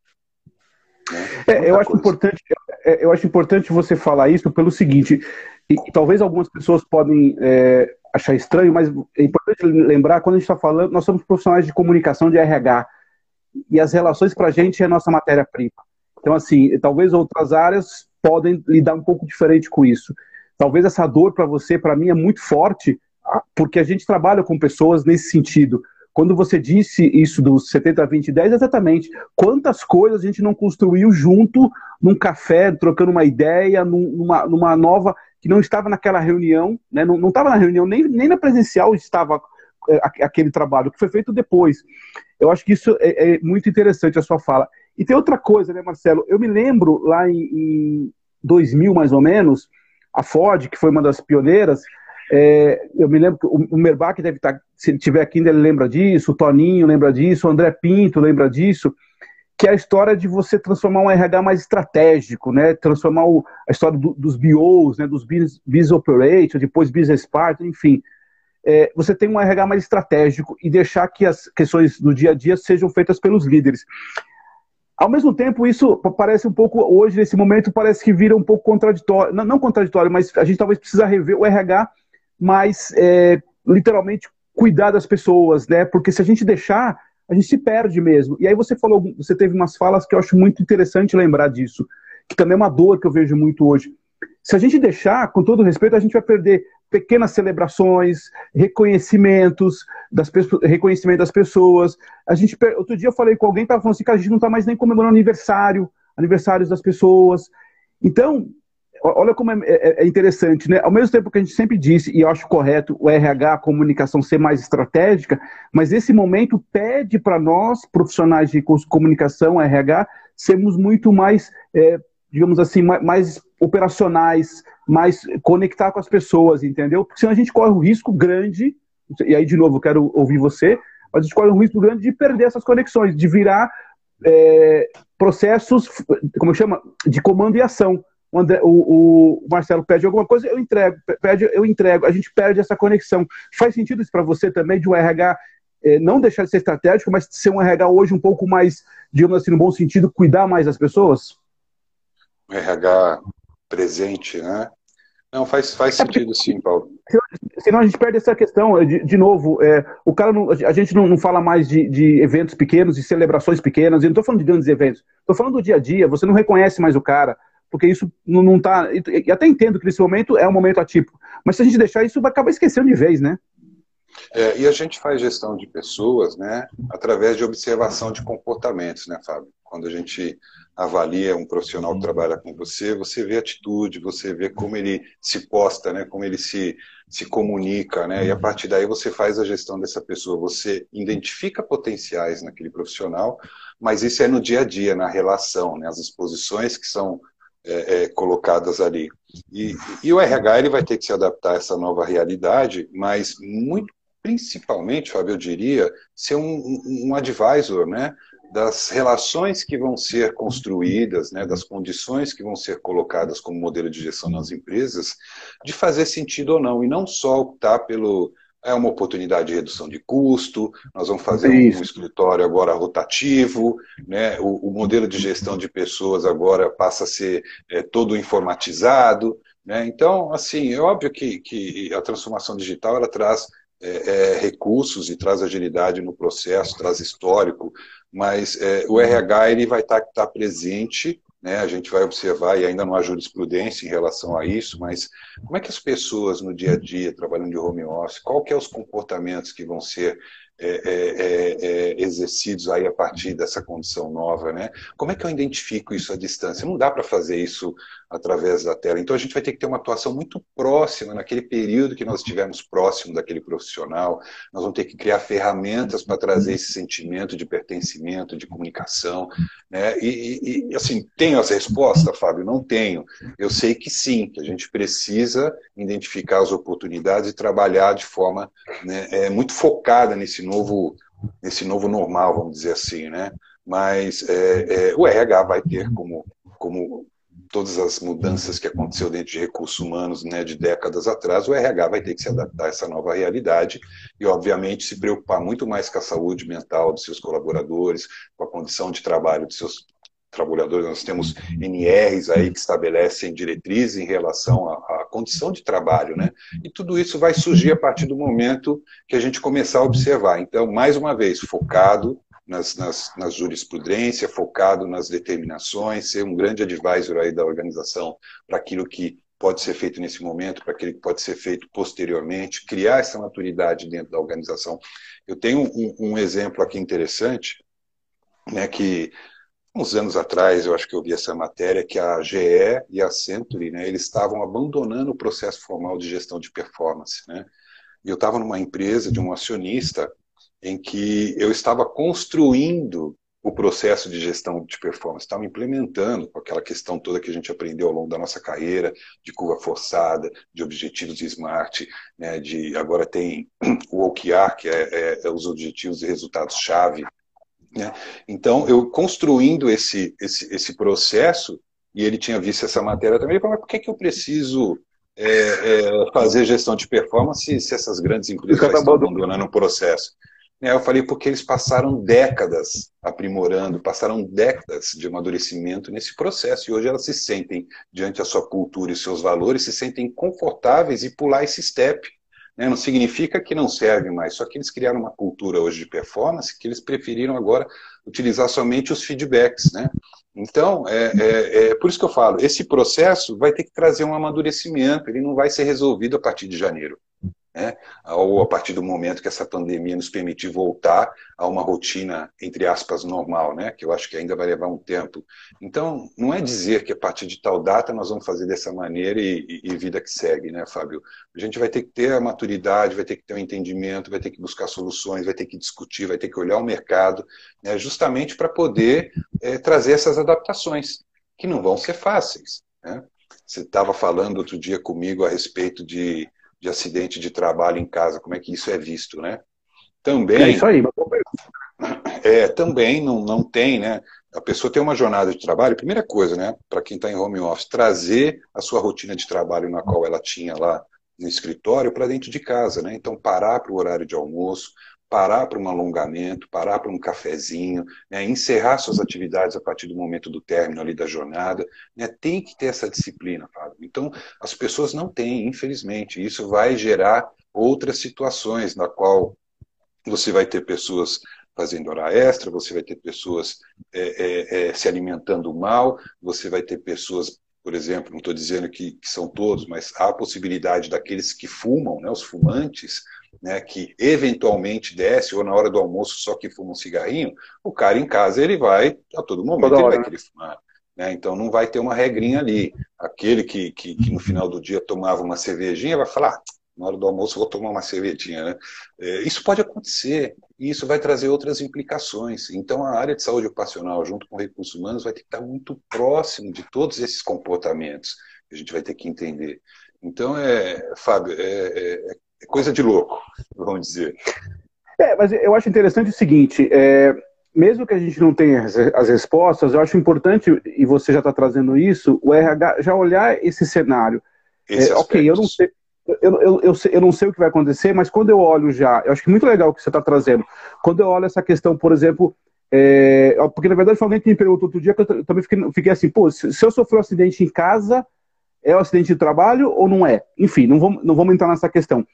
Né? eu acho importante é, eu acho importante você falar isso pelo seguinte, e, talvez algumas pessoas podem é, achar estranho, mas é importante lembrar, quando a gente está falando, nós somos profissionais de comunicação de RH, e as relações para a gente é nossa matéria-prima. Então, assim, talvez outras áreas podem lidar um pouco diferente com isso. Talvez essa dor para você, para mim, é muito forte, porque a gente trabalha com pessoas nesse sentido. Quando você disse isso dos 70, 20, 10, exatamente. Quantas coisas a gente não construiu junto num café, trocando uma ideia, numa, numa nova, que não estava naquela reunião, né? não estava na reunião, nem, nem na presencial estava é, aquele trabalho, que foi feito depois. Eu acho que isso é, é, muito interessante a sua fala. E tem outra coisa, né, Marcelo? Eu me lembro lá em, em 2000, mais ou menos, a Ford, que foi uma das pioneiras, é, eu me lembro que o, Merbach deve estar, tá, se ele estiver aqui, ele lembra disso, o Toninho lembra disso, o André Pinto lembra disso, que é a história de você transformar um RH mais estratégico, né? Transformar o, a história do, dos BOs, né? Dos Business, business Operators, depois Business Partner, enfim. é, você tem um RH mais estratégico e deixar que as questões do dia a dia sejam feitas pelos líderes. Ao mesmo tempo, isso parece um pouco, hoje, nesse momento, parece que vira um pouco contraditório. Não, não contraditório, mas a gente talvez precisa rever o RH mais, é, literalmente, cuidar das pessoas, né? Porque se a gente deixar, a gente se perde mesmo. E aí você falou, você teve umas falas que eu acho muito interessante lembrar disso, que também é uma dor que eu vejo muito hoje. Se a gente deixar, com todo respeito, a gente vai perder pequenas celebrações, reconhecimentos das reconhecimento das pessoas. A gente outro dia eu falei com alguém que estava falando assim que a gente não está mais nem comemorando aniversário, aniversários das pessoas. Então, olha como é, é, é, interessante, né? Ao mesmo tempo que a gente sempre disse, e eu acho correto, o RH, a comunicação ser mais estratégica, mas esse momento pede para nós, profissionais de comunicação, RH, sermos muito mais, é, digamos assim, mais, operacionais, mais conectar com as pessoas, entendeu? Porque senão a gente corre um risco grande, e aí de novo eu quero ouvir você, mas a gente corre um risco grande de perder essas conexões, de virar é, processos, como chama, de comando e ação. O, André, o, o, Marcelo pede alguma coisa, eu entrego, pede, eu entrego, a gente perde essa conexão. Faz sentido isso para você também, de um RH é, não deixar de ser estratégico, mas ser um RH hoje um pouco mais, digamos assim, no bom sentido, cuidar mais das pessoas? O RH presente, né? Não, faz, faz é sentido sim, Paulo. Senão a gente perde essa questão, de, de novo, é, o cara não, a gente não, não fala mais de, de, eventos pequenos, de celebrações pequenas, eu não estou falando de grandes eventos, estou falando do dia a dia, você não reconhece mais o cara, porque isso não está. E até entendo que nesse momento é um momento atípico, mas se a gente deixar isso, vai acabar esquecendo de vez, né? É, e a gente faz gestão de pessoas, né, através de observação de comportamentos, né, Fábio? Quando a gente avalia um profissional que trabalha com você, você vê atitude, você vê como ele se posta, né, como ele se, se comunica, né, e a partir daí você faz a gestão dessa pessoa, você identifica potenciais naquele profissional, mas isso é no dia a dia, na relação, né, as exposições que são é, é, colocadas ali. E, e, o RH ele vai ter que se adaptar a essa nova realidade, mas muito principalmente, Fábio, eu diria, ser um, um advisor, né? das relações que vão ser construídas, né, das condições que vão ser colocadas como modelo de gestão nas empresas, de fazer sentido ou não, e não só optar pelo é uma oportunidade de redução de custo, nós vamos fazer um, um escritório agora rotativo, né, o, o, modelo de gestão de pessoas agora passa a ser é, todo informatizado, né, então, assim, é óbvio que, que a transformação digital ela traz é, é, recursos e traz agilidade no processo, traz histórico, mas é, o RH ele vai estar tá, tá presente, né? a gente vai observar, e ainda não há jurisprudência em relação a isso, mas como é que as pessoas no dia a dia, trabalhando de home office, qual que é os comportamentos que vão ser é, é, é, exercidos aí a partir dessa condição nova, né? Como é que eu identifico isso à distância? Não dá para fazer isso através da tela. Então a gente vai ter que ter uma atuação muito próxima naquele período que nós estivermos próximo daquele profissional. Nós vamos ter que criar ferramentas para trazer esse sentimento de pertencimento, de comunicação, né? E, e assim tenho as respostas, Fábio? Não tenho. Eu sei que sim, que a gente precisa identificar as oportunidades e trabalhar de forma né, é, muito focada nesse novo, nesse novo normal, vamos dizer assim, né? Mas é, é, o RH vai ter como, como todas as mudanças que aconteceu dentro de recursos humanos né, de décadas atrás, o RH vai ter que se adaptar a essa nova realidade e, obviamente, se preocupar muito mais com a saúde mental dos seus colaboradores, com a condição de trabalho dos seus trabalhadores. Nós temos NRs aí que estabelecem diretrizes em relação à, à, condição de trabalho, né? E tudo isso vai surgir a partir do momento que a gente começar a observar. Então, mais uma vez, focado nas, nas, nas jurisprudência, focado nas determinações, ser um grande advisor aí da organização para aquilo que pode ser feito nesse momento, para aquilo que pode ser feito posteriormente, criar essa maturidade dentro da organização. Eu tenho um, um exemplo aqui interessante, né, que uns anos atrás, eu acho que eu vi essa matéria, que a GE e a Century, né, eles estavam abandonando o processo formal de gestão de performance. Né? E eu estava numa empresa de um acionista em que eu estava construindo o processo de gestão de performance, estava implementando com aquela questão toda que a gente aprendeu ao longo da nossa carreira, de curva forçada, de objetivos de SMART, né, de agora tem o OKR, que é, é, é os objetivos e resultados-chave, né? Então, eu construindo esse, esse, esse processo, e ele tinha visto essa matéria também, ele falou, mas por que, que eu preciso é, é, fazer gestão de performance se essas grandes empresas estão abandonando o processo? É, eu falei porque eles passaram décadas aprimorando, passaram décadas de amadurecimento nesse processo e hoje elas se sentem diante da sua cultura e seus valores, se sentem confortáveis e pular esse step. Né? Não significa que não serve mais, só que eles criaram uma cultura hoje de performance que eles preferiram agora utilizar somente os feedbacks. Né? Então, é, é, é por isso que eu falo, esse processo vai ter que trazer um amadurecimento, ele não vai ser resolvido a partir de janeiro né? ou a partir do momento que essa pandemia nos permitir voltar a uma rotina, entre aspas, normal, né? que eu acho que ainda vai levar um tempo. Então, não é dizer que a partir de tal data nós vamos fazer dessa maneira e, e, e vida que segue, né, Fábio? A gente vai ter que ter a maturidade, vai ter que ter o um entendimento, vai ter que buscar soluções, vai ter que discutir, vai ter que olhar o mercado, né? justamente para poder é, trazer essas adaptações, que não vão ser fáceis. Né? Você estava falando outro dia comigo a respeito de de acidente de trabalho em casa, como é que isso é visto, né? Também. É isso aí. É, também não, não tem, né? A pessoa tem uma jornada de trabalho, primeira coisa, né? Para quem está em home office, trazer a sua rotina de trabalho na qual ela tinha lá no escritório para dentro de casa, né? Então, parar para o horário de almoço, parar para um alongamento, parar para um cafezinho, né, encerrar suas atividades a partir do momento do término ali da jornada, né, tem que ter essa disciplina, Fábio. Então, as pessoas não têm, infelizmente, isso vai gerar outras situações na qual você vai ter pessoas fazendo hora extra, você vai ter pessoas é, é, é, se alimentando mal, você vai ter pessoas por exemplo, não estou dizendo que, que, são todos, mas há a possibilidade daqueles que fumam, né, os fumantes, né, que eventualmente desce, ou na hora do almoço só que fuma um cigarrinho, o cara em casa ele vai, a todo momento, Toda ele hora. vai querer fumar. Né? Então não vai ter uma regrinha ali. Aquele que, que, que, no final do dia tomava uma cervejinha vai falar, ah, na hora do almoço vou tomar uma cervejinha. Né? É, isso pode acontecer, e isso vai trazer outras implicações. Então a área de saúde ocupacional, junto com recursos humanos, vai ter que estar muito próximo de todos esses comportamentos que a gente vai ter que entender. Então, é, Fábio, é, é é coisa de louco, vamos dizer. É, mas eu acho interessante o seguinte, é, mesmo que a gente não tenha as, as respostas, eu acho importante, e você já está trazendo isso, o RH já olhar esse cenário. Esse é, ok, eu não sei. Eu, eu, eu, eu, não sei o que vai acontecer, mas quando eu olho já, eu acho que é muito legal o que você está trazendo. Quando eu olho essa questão, por exemplo, é, porque na verdade foi alguém que me perguntou outro dia que eu também fiquei, fiquei assim, pô, se, se eu sofrer um acidente em casa, é um acidente de trabalho ou não é? Enfim, não vamos, não vamos entrar nessa questão.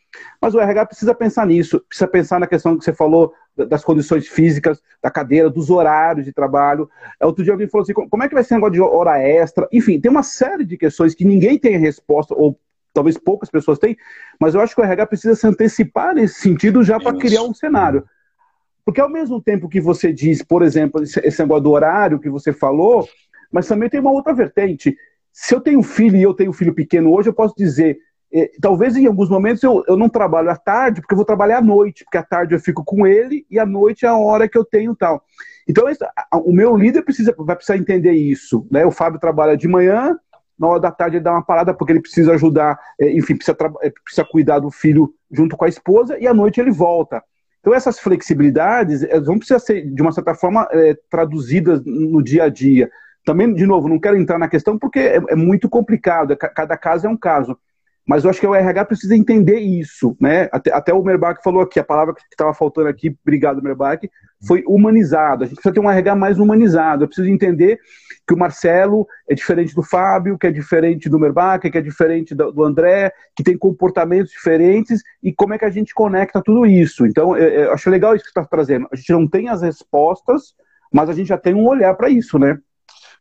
Mas o RH precisa pensar nisso, precisa pensar na questão que você falou das condições físicas, da cadeira, dos horários de trabalho. É, outro dia alguém falou assim, como é que vai ser negócio de hora extra? Enfim, tem uma série de questões que ninguém tem resposta, ou talvez poucas pessoas têm, mas eu acho que o RH precisa se antecipar nesse sentido já para criar um cenário. Porque ao mesmo tempo que você diz, por exemplo, esse negócio do horário que você falou, mas também tem uma outra vertente se eu tenho filho e eu tenho filho pequeno hoje, eu posso dizer, eh, talvez em alguns momentos eu, eu não trabalho à tarde, porque eu vou trabalhar à noite, porque à tarde eu fico com ele e à noite é a hora que eu tenho tal. Então, o meu líder precisa, vai precisar entender isso. Né? O Fábio trabalha de manhã, na hora da tarde ele dá uma parada porque ele precisa ajudar, eh, enfim, precisa, eh, precisa cuidar do filho junto com a esposa e à noite ele volta. Então, essas flexibilidades vão precisar ser, de uma certa forma, traduzidas no dia a dia. Também, de novo, não quero entrar na questão porque é, é muito complicado, é cada caso é um caso. Mas eu acho que o RH precisa entender isso, né? Até, até o Merbach falou aqui, a palavra que estava faltando aqui, obrigado, Merbach, foi humanizado. A gente precisa ter um RH mais humanizado. Eu preciso entender que o Marcelo é diferente do Fábio, que é diferente do Merbach, que é diferente do André, que tem comportamentos diferentes e como é que a gente conecta tudo isso. Então, eu, eu acho legal isso que você está trazendo. A gente não tem as respostas, mas a gente já tem um olhar para isso, né?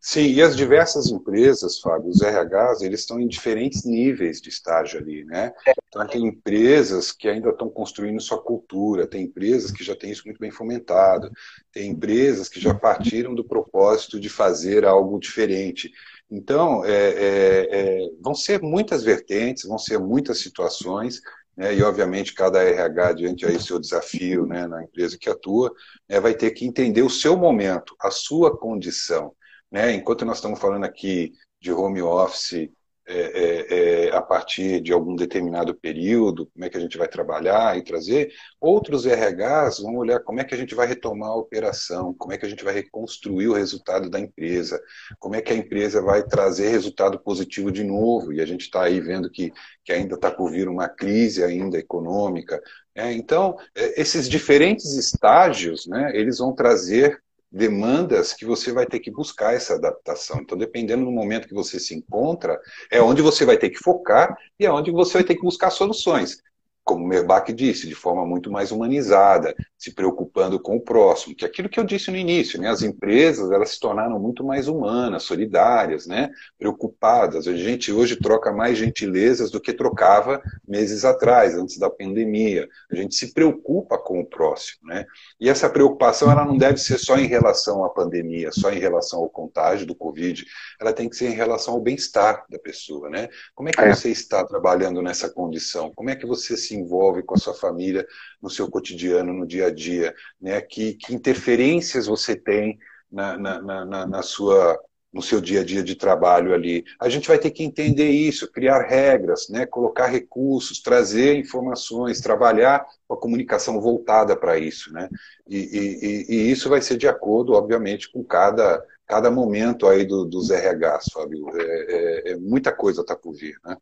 Sim, e as diversas empresas, Fábio, os RHs, eles estão em diferentes níveis de estágio ali, né? Então, tem empresas que ainda estão construindo sua cultura, tem empresas que já têm isso muito bem fomentado, tem empresas que já partiram do propósito de fazer algo diferente. Então, é, é, é, vão ser muitas vertentes, vão ser muitas situações, né, e obviamente cada RH, diante aí seu desafio né, na empresa que atua, né, vai ter que entender o seu momento, a sua condição. Né? Enquanto nós estamos falando aqui de home office é, é, é, a partir de algum determinado período, como é que a gente vai trabalhar e trazer. Outros RHs vão olhar como é que a gente vai retomar a operação, como é que a gente vai reconstruir o resultado da empresa, como é que a empresa vai trazer resultado positivo de novo. E a gente está aí vendo que, que ainda está por vir uma crise ainda econômica. É, então, é, esses diferentes estágios, né, eles vão trazer demandas que você vai ter que buscar essa adaptação. Então, dependendo do momento que você se encontra, é onde você vai ter que focar e é onde você vai ter que buscar soluções como o Merbach disse, de forma muito mais humanizada, se preocupando com o próximo, que é aquilo que eu disse no início, né? As empresas elas se tornaram muito mais humanas, solidárias, né? Preocupadas. A gente hoje troca mais gentilezas do que trocava meses atrás, antes da pandemia. A gente se preocupa com o próximo, né? E essa preocupação ela não deve ser só em relação à pandemia, só em relação ao contágio do Covid. Ela tem que ser em relação ao bem-estar da pessoa, né? Como é que é. você está trabalhando nessa condição? Como é que você se envolve com a sua família no seu cotidiano, no dia a dia, né? Que, que interferências você tem na, na, na, na sua no seu dia a dia de trabalho ali. A gente vai ter que entender isso, criar regras, né, colocar recursos, trazer informações, trabalhar com a comunicação voltada para isso. Né? E, e, e, isso vai ser de acordo, obviamente, com cada, cada momento aí do, dos RHs, Fábio. É, é, é muita coisa está por vir. Né?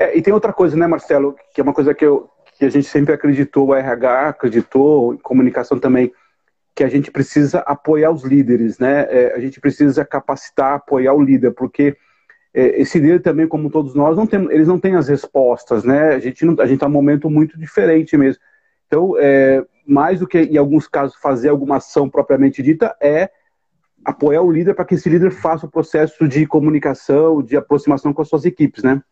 É, e tem outra coisa, né, Marcelo, que é uma coisa que, eu, que a gente sempre acreditou, o RH acreditou, comunicação também, que a gente precisa apoiar os líderes, né? É, a gente precisa capacitar, apoiar o líder, porque é, esse líder também, como todos nós, não tem, eles não têm as respostas, né? A gente a gente está num momento muito diferente mesmo. Então, é, mais do que em alguns casos fazer alguma ação propriamente dita, é apoiar o líder para que esse líder faça o processo de comunicação, de aproximação com as suas equipes, né?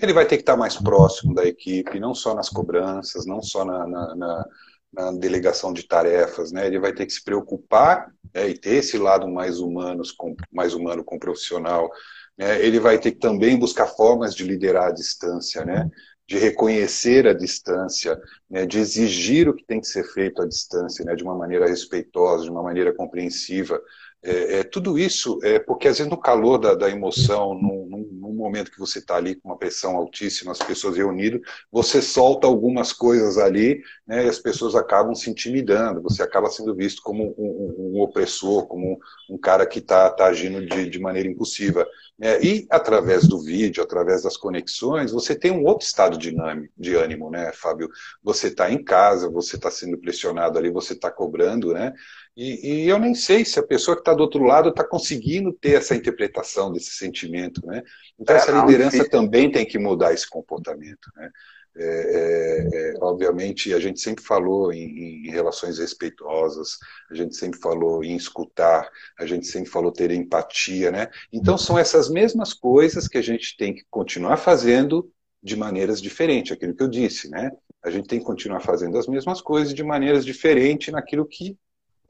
Ele vai ter que estar mais próximo da equipe, não só nas cobranças, não só na, na, na, na delegação de tarefas, né? Ele vai ter que se preocupar né, e ter esse lado mais humano, com, mais humano com o profissional. Né? Ele vai ter que também buscar formas de liderar à distância, né? de reconhecer a distância, né, de exigir o que tem que ser feito à distância, né, de uma maneira respeitosa, de uma maneira compreensiva. É, é, tudo isso é porque às vezes no calor da, da emoção, num, num, momento que você está ali com uma pressão altíssima, as pessoas reunidas, você solta algumas coisas ali né, e as pessoas acabam se intimidando, você acaba sendo visto como um, um, um opressor, como um, um cara que está tá agindo de, de maneira impulsiva. É, e através do vídeo, através das conexões, você tem um outro estado dinâmico, de ânimo, né, Fábio? Você está em casa, você está sendo pressionado ali, você está cobrando, né? E, e, eu nem sei se a pessoa que está do outro lado está conseguindo ter essa interpretação desse sentimento, né? Então, é, essa liderança não, também tem que mudar esse comportamento, né? É, é, é, obviamente, a gente sempre falou em, em, relações respeitosas, a gente sempre falou em escutar, a gente sempre falou ter empatia, né? Então, são essas mesmas coisas que a gente tem que continuar fazendo de maneiras diferentes, aquilo que eu disse, né? A gente tem que continuar fazendo as mesmas coisas de maneiras diferentes naquilo que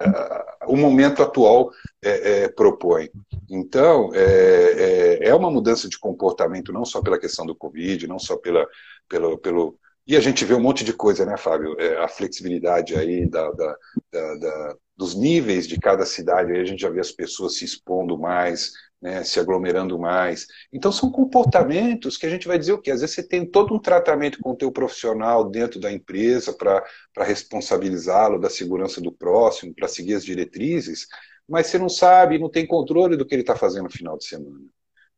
uh, o momento atual é, é, propõe. Então, é, é, é, uma mudança de comportamento, não só pela questão do Covid, não só pela, pelo, pelo. E a gente vê um monte de coisa, né, Fábio? É, a flexibilidade aí da, da, da, da, dos níveis de cada cidade, aí a gente já vê as pessoas se expondo mais, né, se aglomerando mais. Então são comportamentos que a gente vai dizer o quê? Às vezes você tem todo um tratamento com o teu profissional dentro da empresa para responsabilizá-lo da segurança do próximo, para seguir as diretrizes, mas você não sabe, não tem controle do que ele está fazendo no final de semana.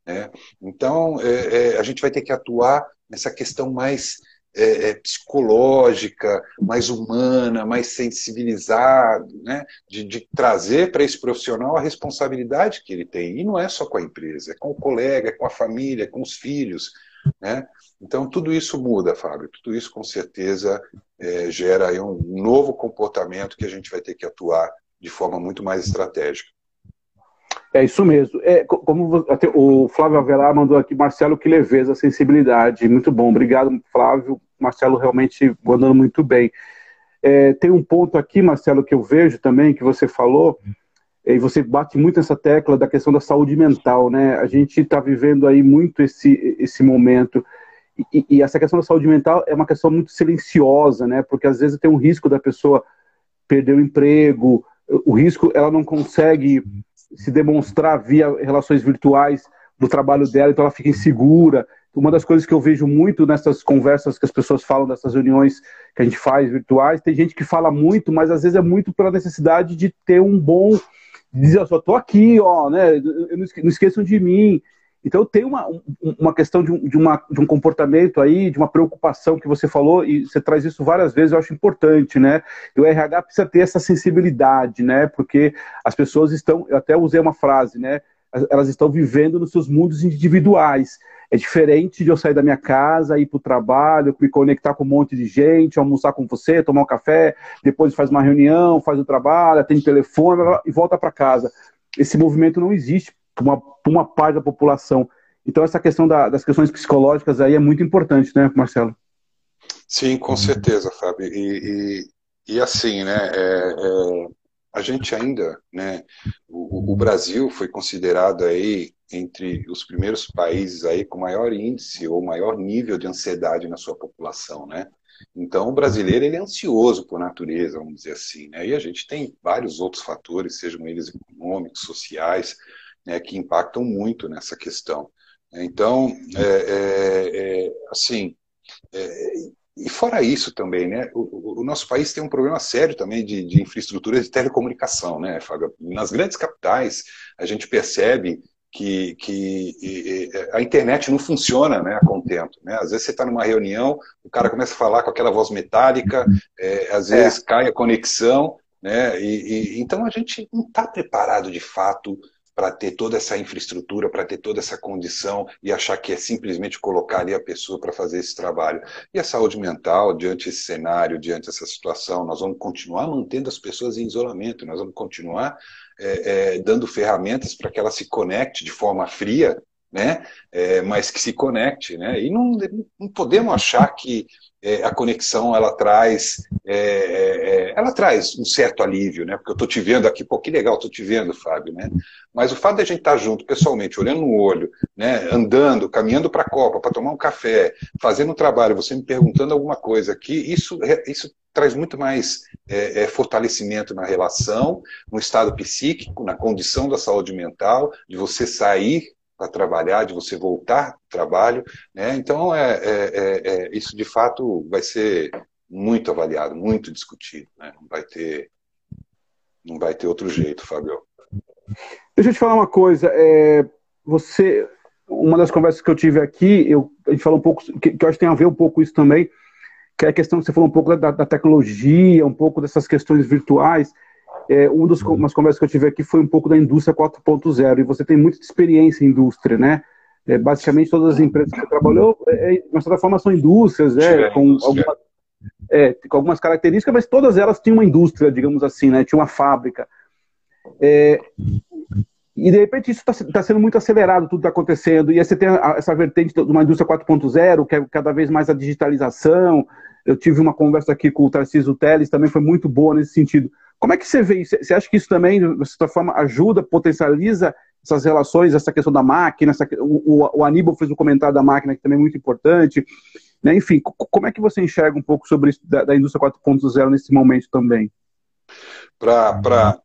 Né? Então é, é, a gente vai ter que atuar nessa questão mais é, é, psicológica, mais humana, mais sensibilizado, né? de, de trazer para esse profissional a responsabilidade que ele tem. E não é só com a empresa, é com o colega, é com a família, é com os filhos. Né? Então, tudo isso muda, Fábio. Tudo isso, com certeza, é, gera um novo comportamento que a gente vai ter que atuar de forma muito mais estratégica. É isso mesmo. É, como até o Flávio Avelar mandou aqui, Marcelo, que leveza, sensibilidade. Muito bom. Obrigado, Flávio. Marcelo realmente mandando muito bem. É, tem um ponto aqui, Marcelo, que eu vejo também, que você falou, e você bate muito nessa tecla da questão da saúde mental, né? A gente está vivendo aí muito esse, esse momento. E, e, essa questão da saúde mental é uma questão muito silenciosa, né? Porque às vezes tem um risco da pessoa perder o emprego, o risco ela não consegue se demonstrar via relações virtuais do trabalho dela, então ela fica insegura. Uma das coisas que eu vejo muito nessas conversas que as pessoas falam, dessas reuniões que a gente faz virtuais, tem gente que fala muito, mas às vezes é muito pela necessidade de ter um bom. dizer, eu só tô aqui, ó, né? Não esqueçam de mim. Então tem uma, uma questão de um, de, uma, de um comportamento aí, de uma preocupação que você falou, e você traz isso várias vezes, eu acho importante, né? E o RH precisa ter essa sensibilidade, né? Porque as pessoas estão, eu até usei uma frase, né? Elas estão vivendo nos seus mundos individuais. É diferente de eu sair da minha casa, ir para o trabalho, me conectar com um monte de gente, almoçar com você, tomar um café, depois faz uma reunião, faz o trabalho, atende telefone e volta para casa. Esse movimento não existe uma, uma parte da população. Então, essa questão da, das questões psicológicas aí é muito importante, né, Marcelo? Sim, com certeza, Fábio. E, e, e assim, né, é, é, a gente ainda, né, o, o, Brasil foi considerado aí entre os primeiros países aí com maior índice ou maior nível de ansiedade na sua população, né? Então, o brasileiro ele é ansioso por natureza, vamos dizer assim, né? E a gente tem vários outros fatores, sejam eles econômicos, sociais, né, que impactam muito nessa questão. Então, é, é, é, assim, é, e fora isso também, né, o, o, nosso país tem um problema sério também de, de infraestrutura de telecomunicação, né? Nas grandes capitais, a gente percebe que, que a internet não funciona né, a contento. Né? Às vezes você está numa reunião, o cara começa a falar com aquela voz metálica, é, às vezes é. cai a conexão, né? E, e, então a gente não está preparado de fato para ter toda essa infraestrutura, para ter toda essa condição e achar que é simplesmente colocar ali a pessoa para fazer esse trabalho. E a saúde mental, diante desse cenário, diante dessa situação, nós vamos continuar mantendo as pessoas em isolamento, nós vamos continuar é, é, dando ferramentas para que ela se conecte de forma fria, né? É, mas que se conecte, né? E não, não podemos achar que é, a conexão ela traz é, é, é, ela traz um certo alívio, né? Porque eu estou te vendo aqui, pô, que legal, estou te vendo, Fábio, né? Mas o fato de a gente estar tá junto pessoalmente, olhando no olho, né? Andando, caminhando para a Copa, para tomar um café, fazendo um trabalho, você me perguntando alguma coisa aqui, isso, isso traz muito mais é, é, fortalecimento na relação, no estado psíquico, na condição da saúde mental, de você sair para trabalhar, de você voltar ao trabalho. Né? Então, é, é, é, é, isso de fato vai ser muito avaliado, muito discutido. Né? Não, vai ter, não vai ter outro jeito, Fábio. Deixa eu te falar uma coisa. É, você, uma das conversas que eu tive aqui, eu, a gente falou um pouco, que, que eu acho que tem a ver um pouco isso também, que é a questão que você falou um pouco da, da tecnologia, um pouco dessas questões virtuais. É, uma das umas conversas que eu tive aqui foi um pouco da indústria 4.0, e você tem muita experiência em indústria, né? É, basicamente, todas as empresas que você trabalhou, é, é de uma certa forma, são indústrias, né? Com algumas, é, com algumas características, mas todas elas tinham uma indústria, digamos assim, né? Tinha uma fábrica. É, e de repente isso está tá sendo muito acelerado, tudo está acontecendo. E aí você tem essa vertente de uma indústria 4.0, que é cada vez mais a digitalização. Eu tive uma conversa aqui com o Tarcísio Teles, também foi muito boa nesse sentido. Como é que você vê isso? Você acha que isso também, de certa forma, ajuda, potencializa essas relações, essa questão da máquina? Essa, o, o Aníbal fez um comentário da máquina que também é muito importante. Né? Enfim, como é que você enxerga um pouco sobre isso da, da indústria 4.0 nesse momento também? Para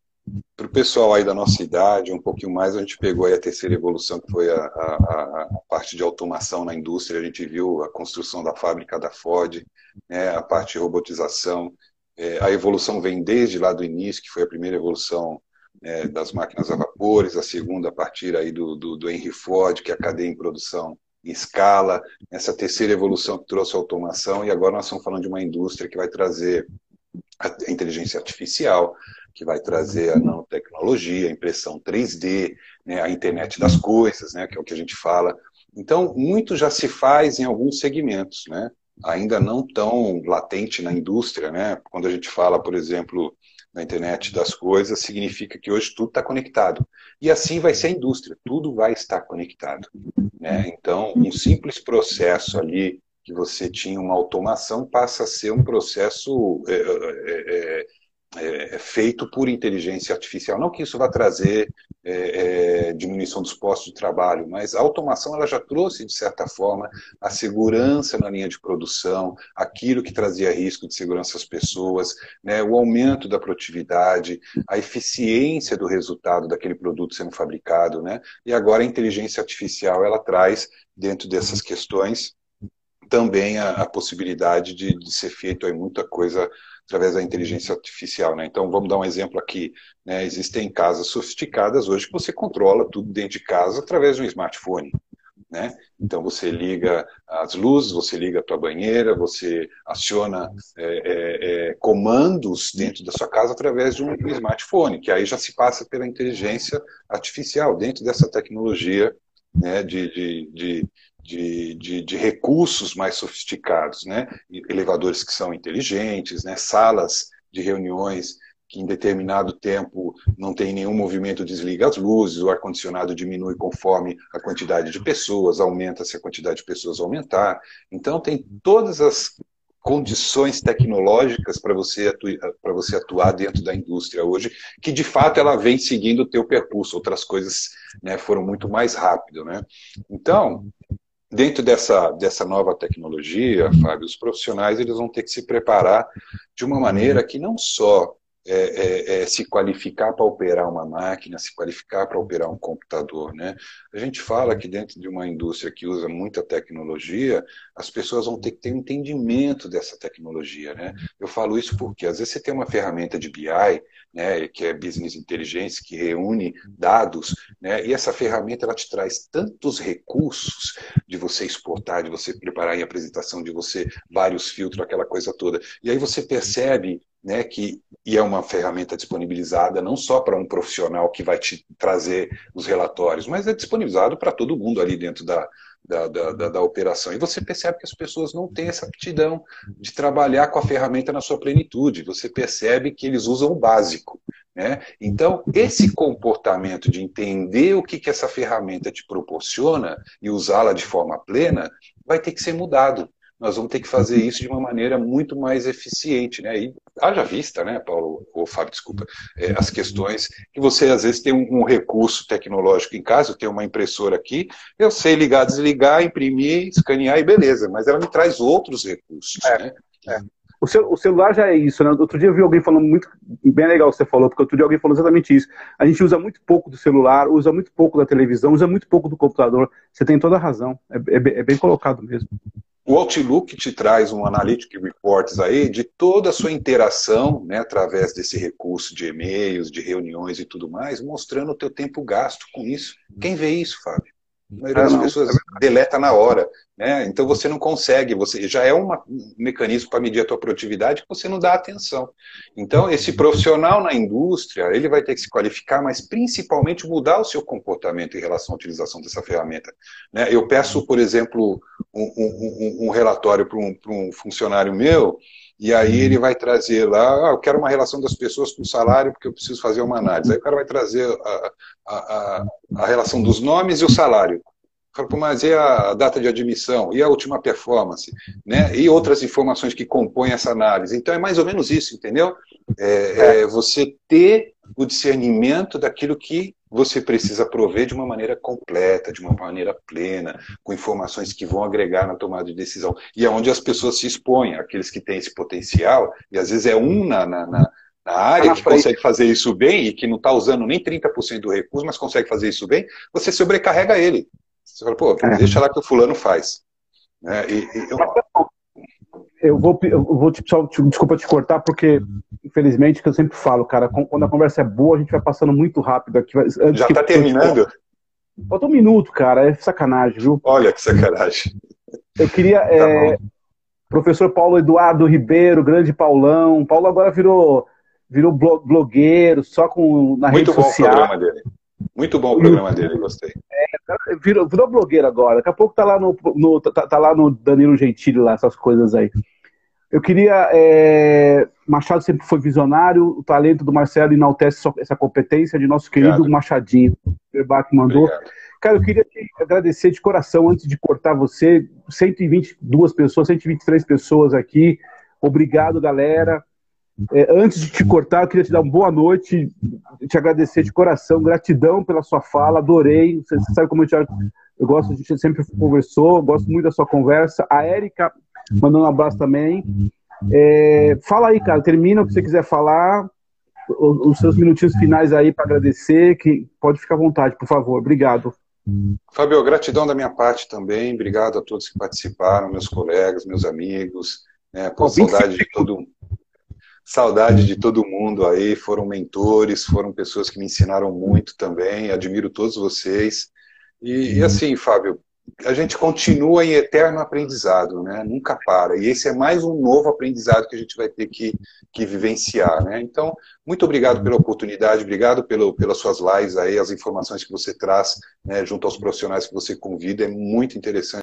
o pessoal aí da nossa idade, um pouquinho mais, a gente pegou a terceira evolução, que foi a, a, a, parte de automação na indústria. A gente viu a construção da fábrica da Ford, né, a parte de robotização, é, a evolução vem desde lá do início, que foi a primeira evolução é, das máquinas a vapores, a segunda a partir aí do, do, do Henry Ford, que é a cadeia em produção em escala, essa terceira evolução que trouxe a automação, e agora nós estamos falando de uma indústria que vai trazer a inteligência artificial, que vai trazer a nanotecnologia, a impressão 3D, né, a internet das coisas, né, que é o que a gente fala. Então, muito já se faz em alguns segmentos, né? Ainda não tão latente na indústria, né? Quando a gente fala, por exemplo, na internet das coisas, significa que hoje tudo está conectado. E assim vai ser a indústria, tudo vai estar conectado. Né? Então, um simples processo ali que você tinha uma automação passa a ser um processo é, é, é, é, é, feito por inteligência artificial. Não que isso vá trazer é, é, diminuição dos postos de trabalho, mas a automação ela já trouxe, de certa forma, a segurança na linha de produção, aquilo que trazia risco de segurança às pessoas, né, o aumento da produtividade, a eficiência do resultado daquele produto sendo fabricado. Né, e agora a inteligência artificial ela traz, dentro dessas questões, também a, a possibilidade de, de, ser feito aí muita coisa através da inteligência artificial. Né? Então, vamos dar um exemplo aqui. Né? Existem casas sofisticadas hoje que você controla tudo dentro de casa através de um smartphone. Né? Então você liga as luzes, você liga a tua banheira, você aciona é, é, é, comandos dentro da sua casa através de um, smartphone, que aí já se passa pela inteligência artificial, dentro dessa tecnologia né, de, de, de, de, de, de, recursos mais sofisticados, né? elevadores que são inteligentes, né? salas de reuniões que em determinado tempo não tem nenhum movimento, desliga as luzes, o ar-condicionado diminui conforme a quantidade de pessoas, aumenta se a quantidade de pessoas aumentar. Então tem todas as condições tecnológicas para você, atuar, você atuar dentro da indústria hoje, que de fato ela vem seguindo o teu percurso, outras coisas né, foram muito mais rápido. Né? Então, dentro dessa, dessa nova tecnologia, Fábio, os profissionais eles vão ter que se preparar de uma maneira que não só é, é, é, se qualificar para operar uma máquina, se qualificar para operar um computador. Né? A gente fala que dentro de uma indústria que usa muita tecnologia, as pessoas vão ter que ter um entendimento dessa tecnologia. Né? Eu falo isso porque às vezes você tem uma ferramenta de BI, né, que é Business Intelligence, que reúne dados, né, e essa ferramenta ela te traz tantos recursos de você exportar, de você preparar em apresentação, de você vários filtros, aquela coisa toda. E aí você percebe né, que e é uma ferramenta disponibilizada não só para um profissional que vai te trazer os relatórios, mas é disponibilizado para todo mundo ali dentro da, da, da, da, da, operação. E você percebe que as pessoas não têm essa aptidão de trabalhar com a ferramenta na sua plenitude. Você percebe que eles usam o básico. Né? Então, esse comportamento de entender o que, que essa ferramenta te proporciona e usá-la de forma plena vai ter que ser mudado nós vamos ter que fazer isso de uma maneira muito mais eficiente, né? E haja vista, né, Paulo, ou Fábio, desculpa, é, as questões que você às vezes tem um, um, recurso tecnológico em casa, eu tenho uma impressora aqui, eu sei ligar, desligar, imprimir, escanear e beleza, mas ela me traz outros recursos, é, né? É. O, o, celular já é isso, né? Outro dia eu vi alguém falando muito, bem legal o que você falou, porque outro dia alguém falou exatamente isso. A gente usa muito pouco do celular, usa muito pouco da televisão, usa muito pouco do computador. Você tem toda a razão, é, é, é bem colocado mesmo. O Outlook te traz um Analytic Reports aí de toda a sua interação, né, através desse recurso de e-mails, de reuniões e tudo mais, mostrando o teu tempo gasto com isso. Quem vê isso, Fábio? A maioria das pessoas deleta na hora. Né? Então você não consegue, você já é uma, um mecanismo para medir a tua produtividade que você não dá atenção. Então, esse profissional na indústria, ele vai ter que se qualificar, mas principalmente mudar o seu comportamento em relação à utilização dessa ferramenta. Né? Eu peço, por exemplo, um, um, um relatório para um, um funcionário meu, e aí ele vai trazer lá, ah, eu quero uma relação das pessoas com o salário, porque eu preciso fazer uma análise. Aí o cara vai trazer a, a, a, a relação dos nomes e o salário. Mas e a data de admissão? E a última performance? Né? E outras informações que compõem essa análise. Então é mais ou menos isso, entendeu? É, é você ter o discernimento daquilo que você precisa prover de uma maneira completa, de uma maneira plena, com informações que vão agregar na tomada de decisão. E é onde as pessoas se expõem, aqueles que têm esse potencial, e às vezes é um na, na, na na área que consegue fazer isso bem e que não está usando nem 30% do recurso, mas consegue fazer isso bem, você sobrecarrega ele. Você fala, pô, é. deixa lá que o fulano faz. Né? E, e eu... eu... vou, eu vou te, só, desculpa te cortar, porque, infelizmente, que eu sempre falo, cara, quando a conversa é boa, a gente vai passando muito rápido aqui. Já está terminando? Falta um minuto, cara, é sacanagem, viu? Olha que sacanagem. Eu queria. Tá é, professor Paulo Eduardo Ribeiro, grande Paulão. Paulo agora virou, virou blogueiro, só com na Muito rede social. Muito bom o programa dele. Muito bom o programa dele, gostei. É, virou, virou blogueiro agora. Daqui a pouco tá lá no, no tá, tá, lá no Danilo Gentili, lá, essas coisas aí. Eu queria. É, Machado sempre foi visionário, o talento do Marcelo enaltece essa competência de nosso querido Obrigado. Machadinho, o que mandou. Obrigado. Cara, eu queria te agradecer de coração antes de cortar você. 122 pessoas, 123 pessoas aqui. Obrigado, galera. É, antes de te cortar, eu queria te dar uma boa noite, te agradecer de coração, gratidão pela sua fala, adorei. Você, você sabe como eu, te, eu gosto, a gente sempre conversou, gosto muito da sua conversa. A Érica mandando um abraço também. É, fala aí, cara, termina o que você quiser falar, os, seus minutinhos finais aí para agradecer, que pode ficar à vontade, por favor. Obrigado. Fabio, gratidão da minha parte também. Obrigado a todos que participaram, meus colegas, meus amigos. Né, por saudade de todo saudade de todo mundo aí. Foram mentores, foram pessoas que me ensinaram muito também. Admiro todos vocês. E, e assim, Fábio, a gente continua em eterno aprendizado, né? Nunca para. E esse é mais um novo aprendizado que a gente vai ter que, que vivenciar, né? Então, muito obrigado pela oportunidade, obrigado pelo, pelas suas lives aí, as informações que você traz, né, junto aos profissionais que você convida, é muito interessante.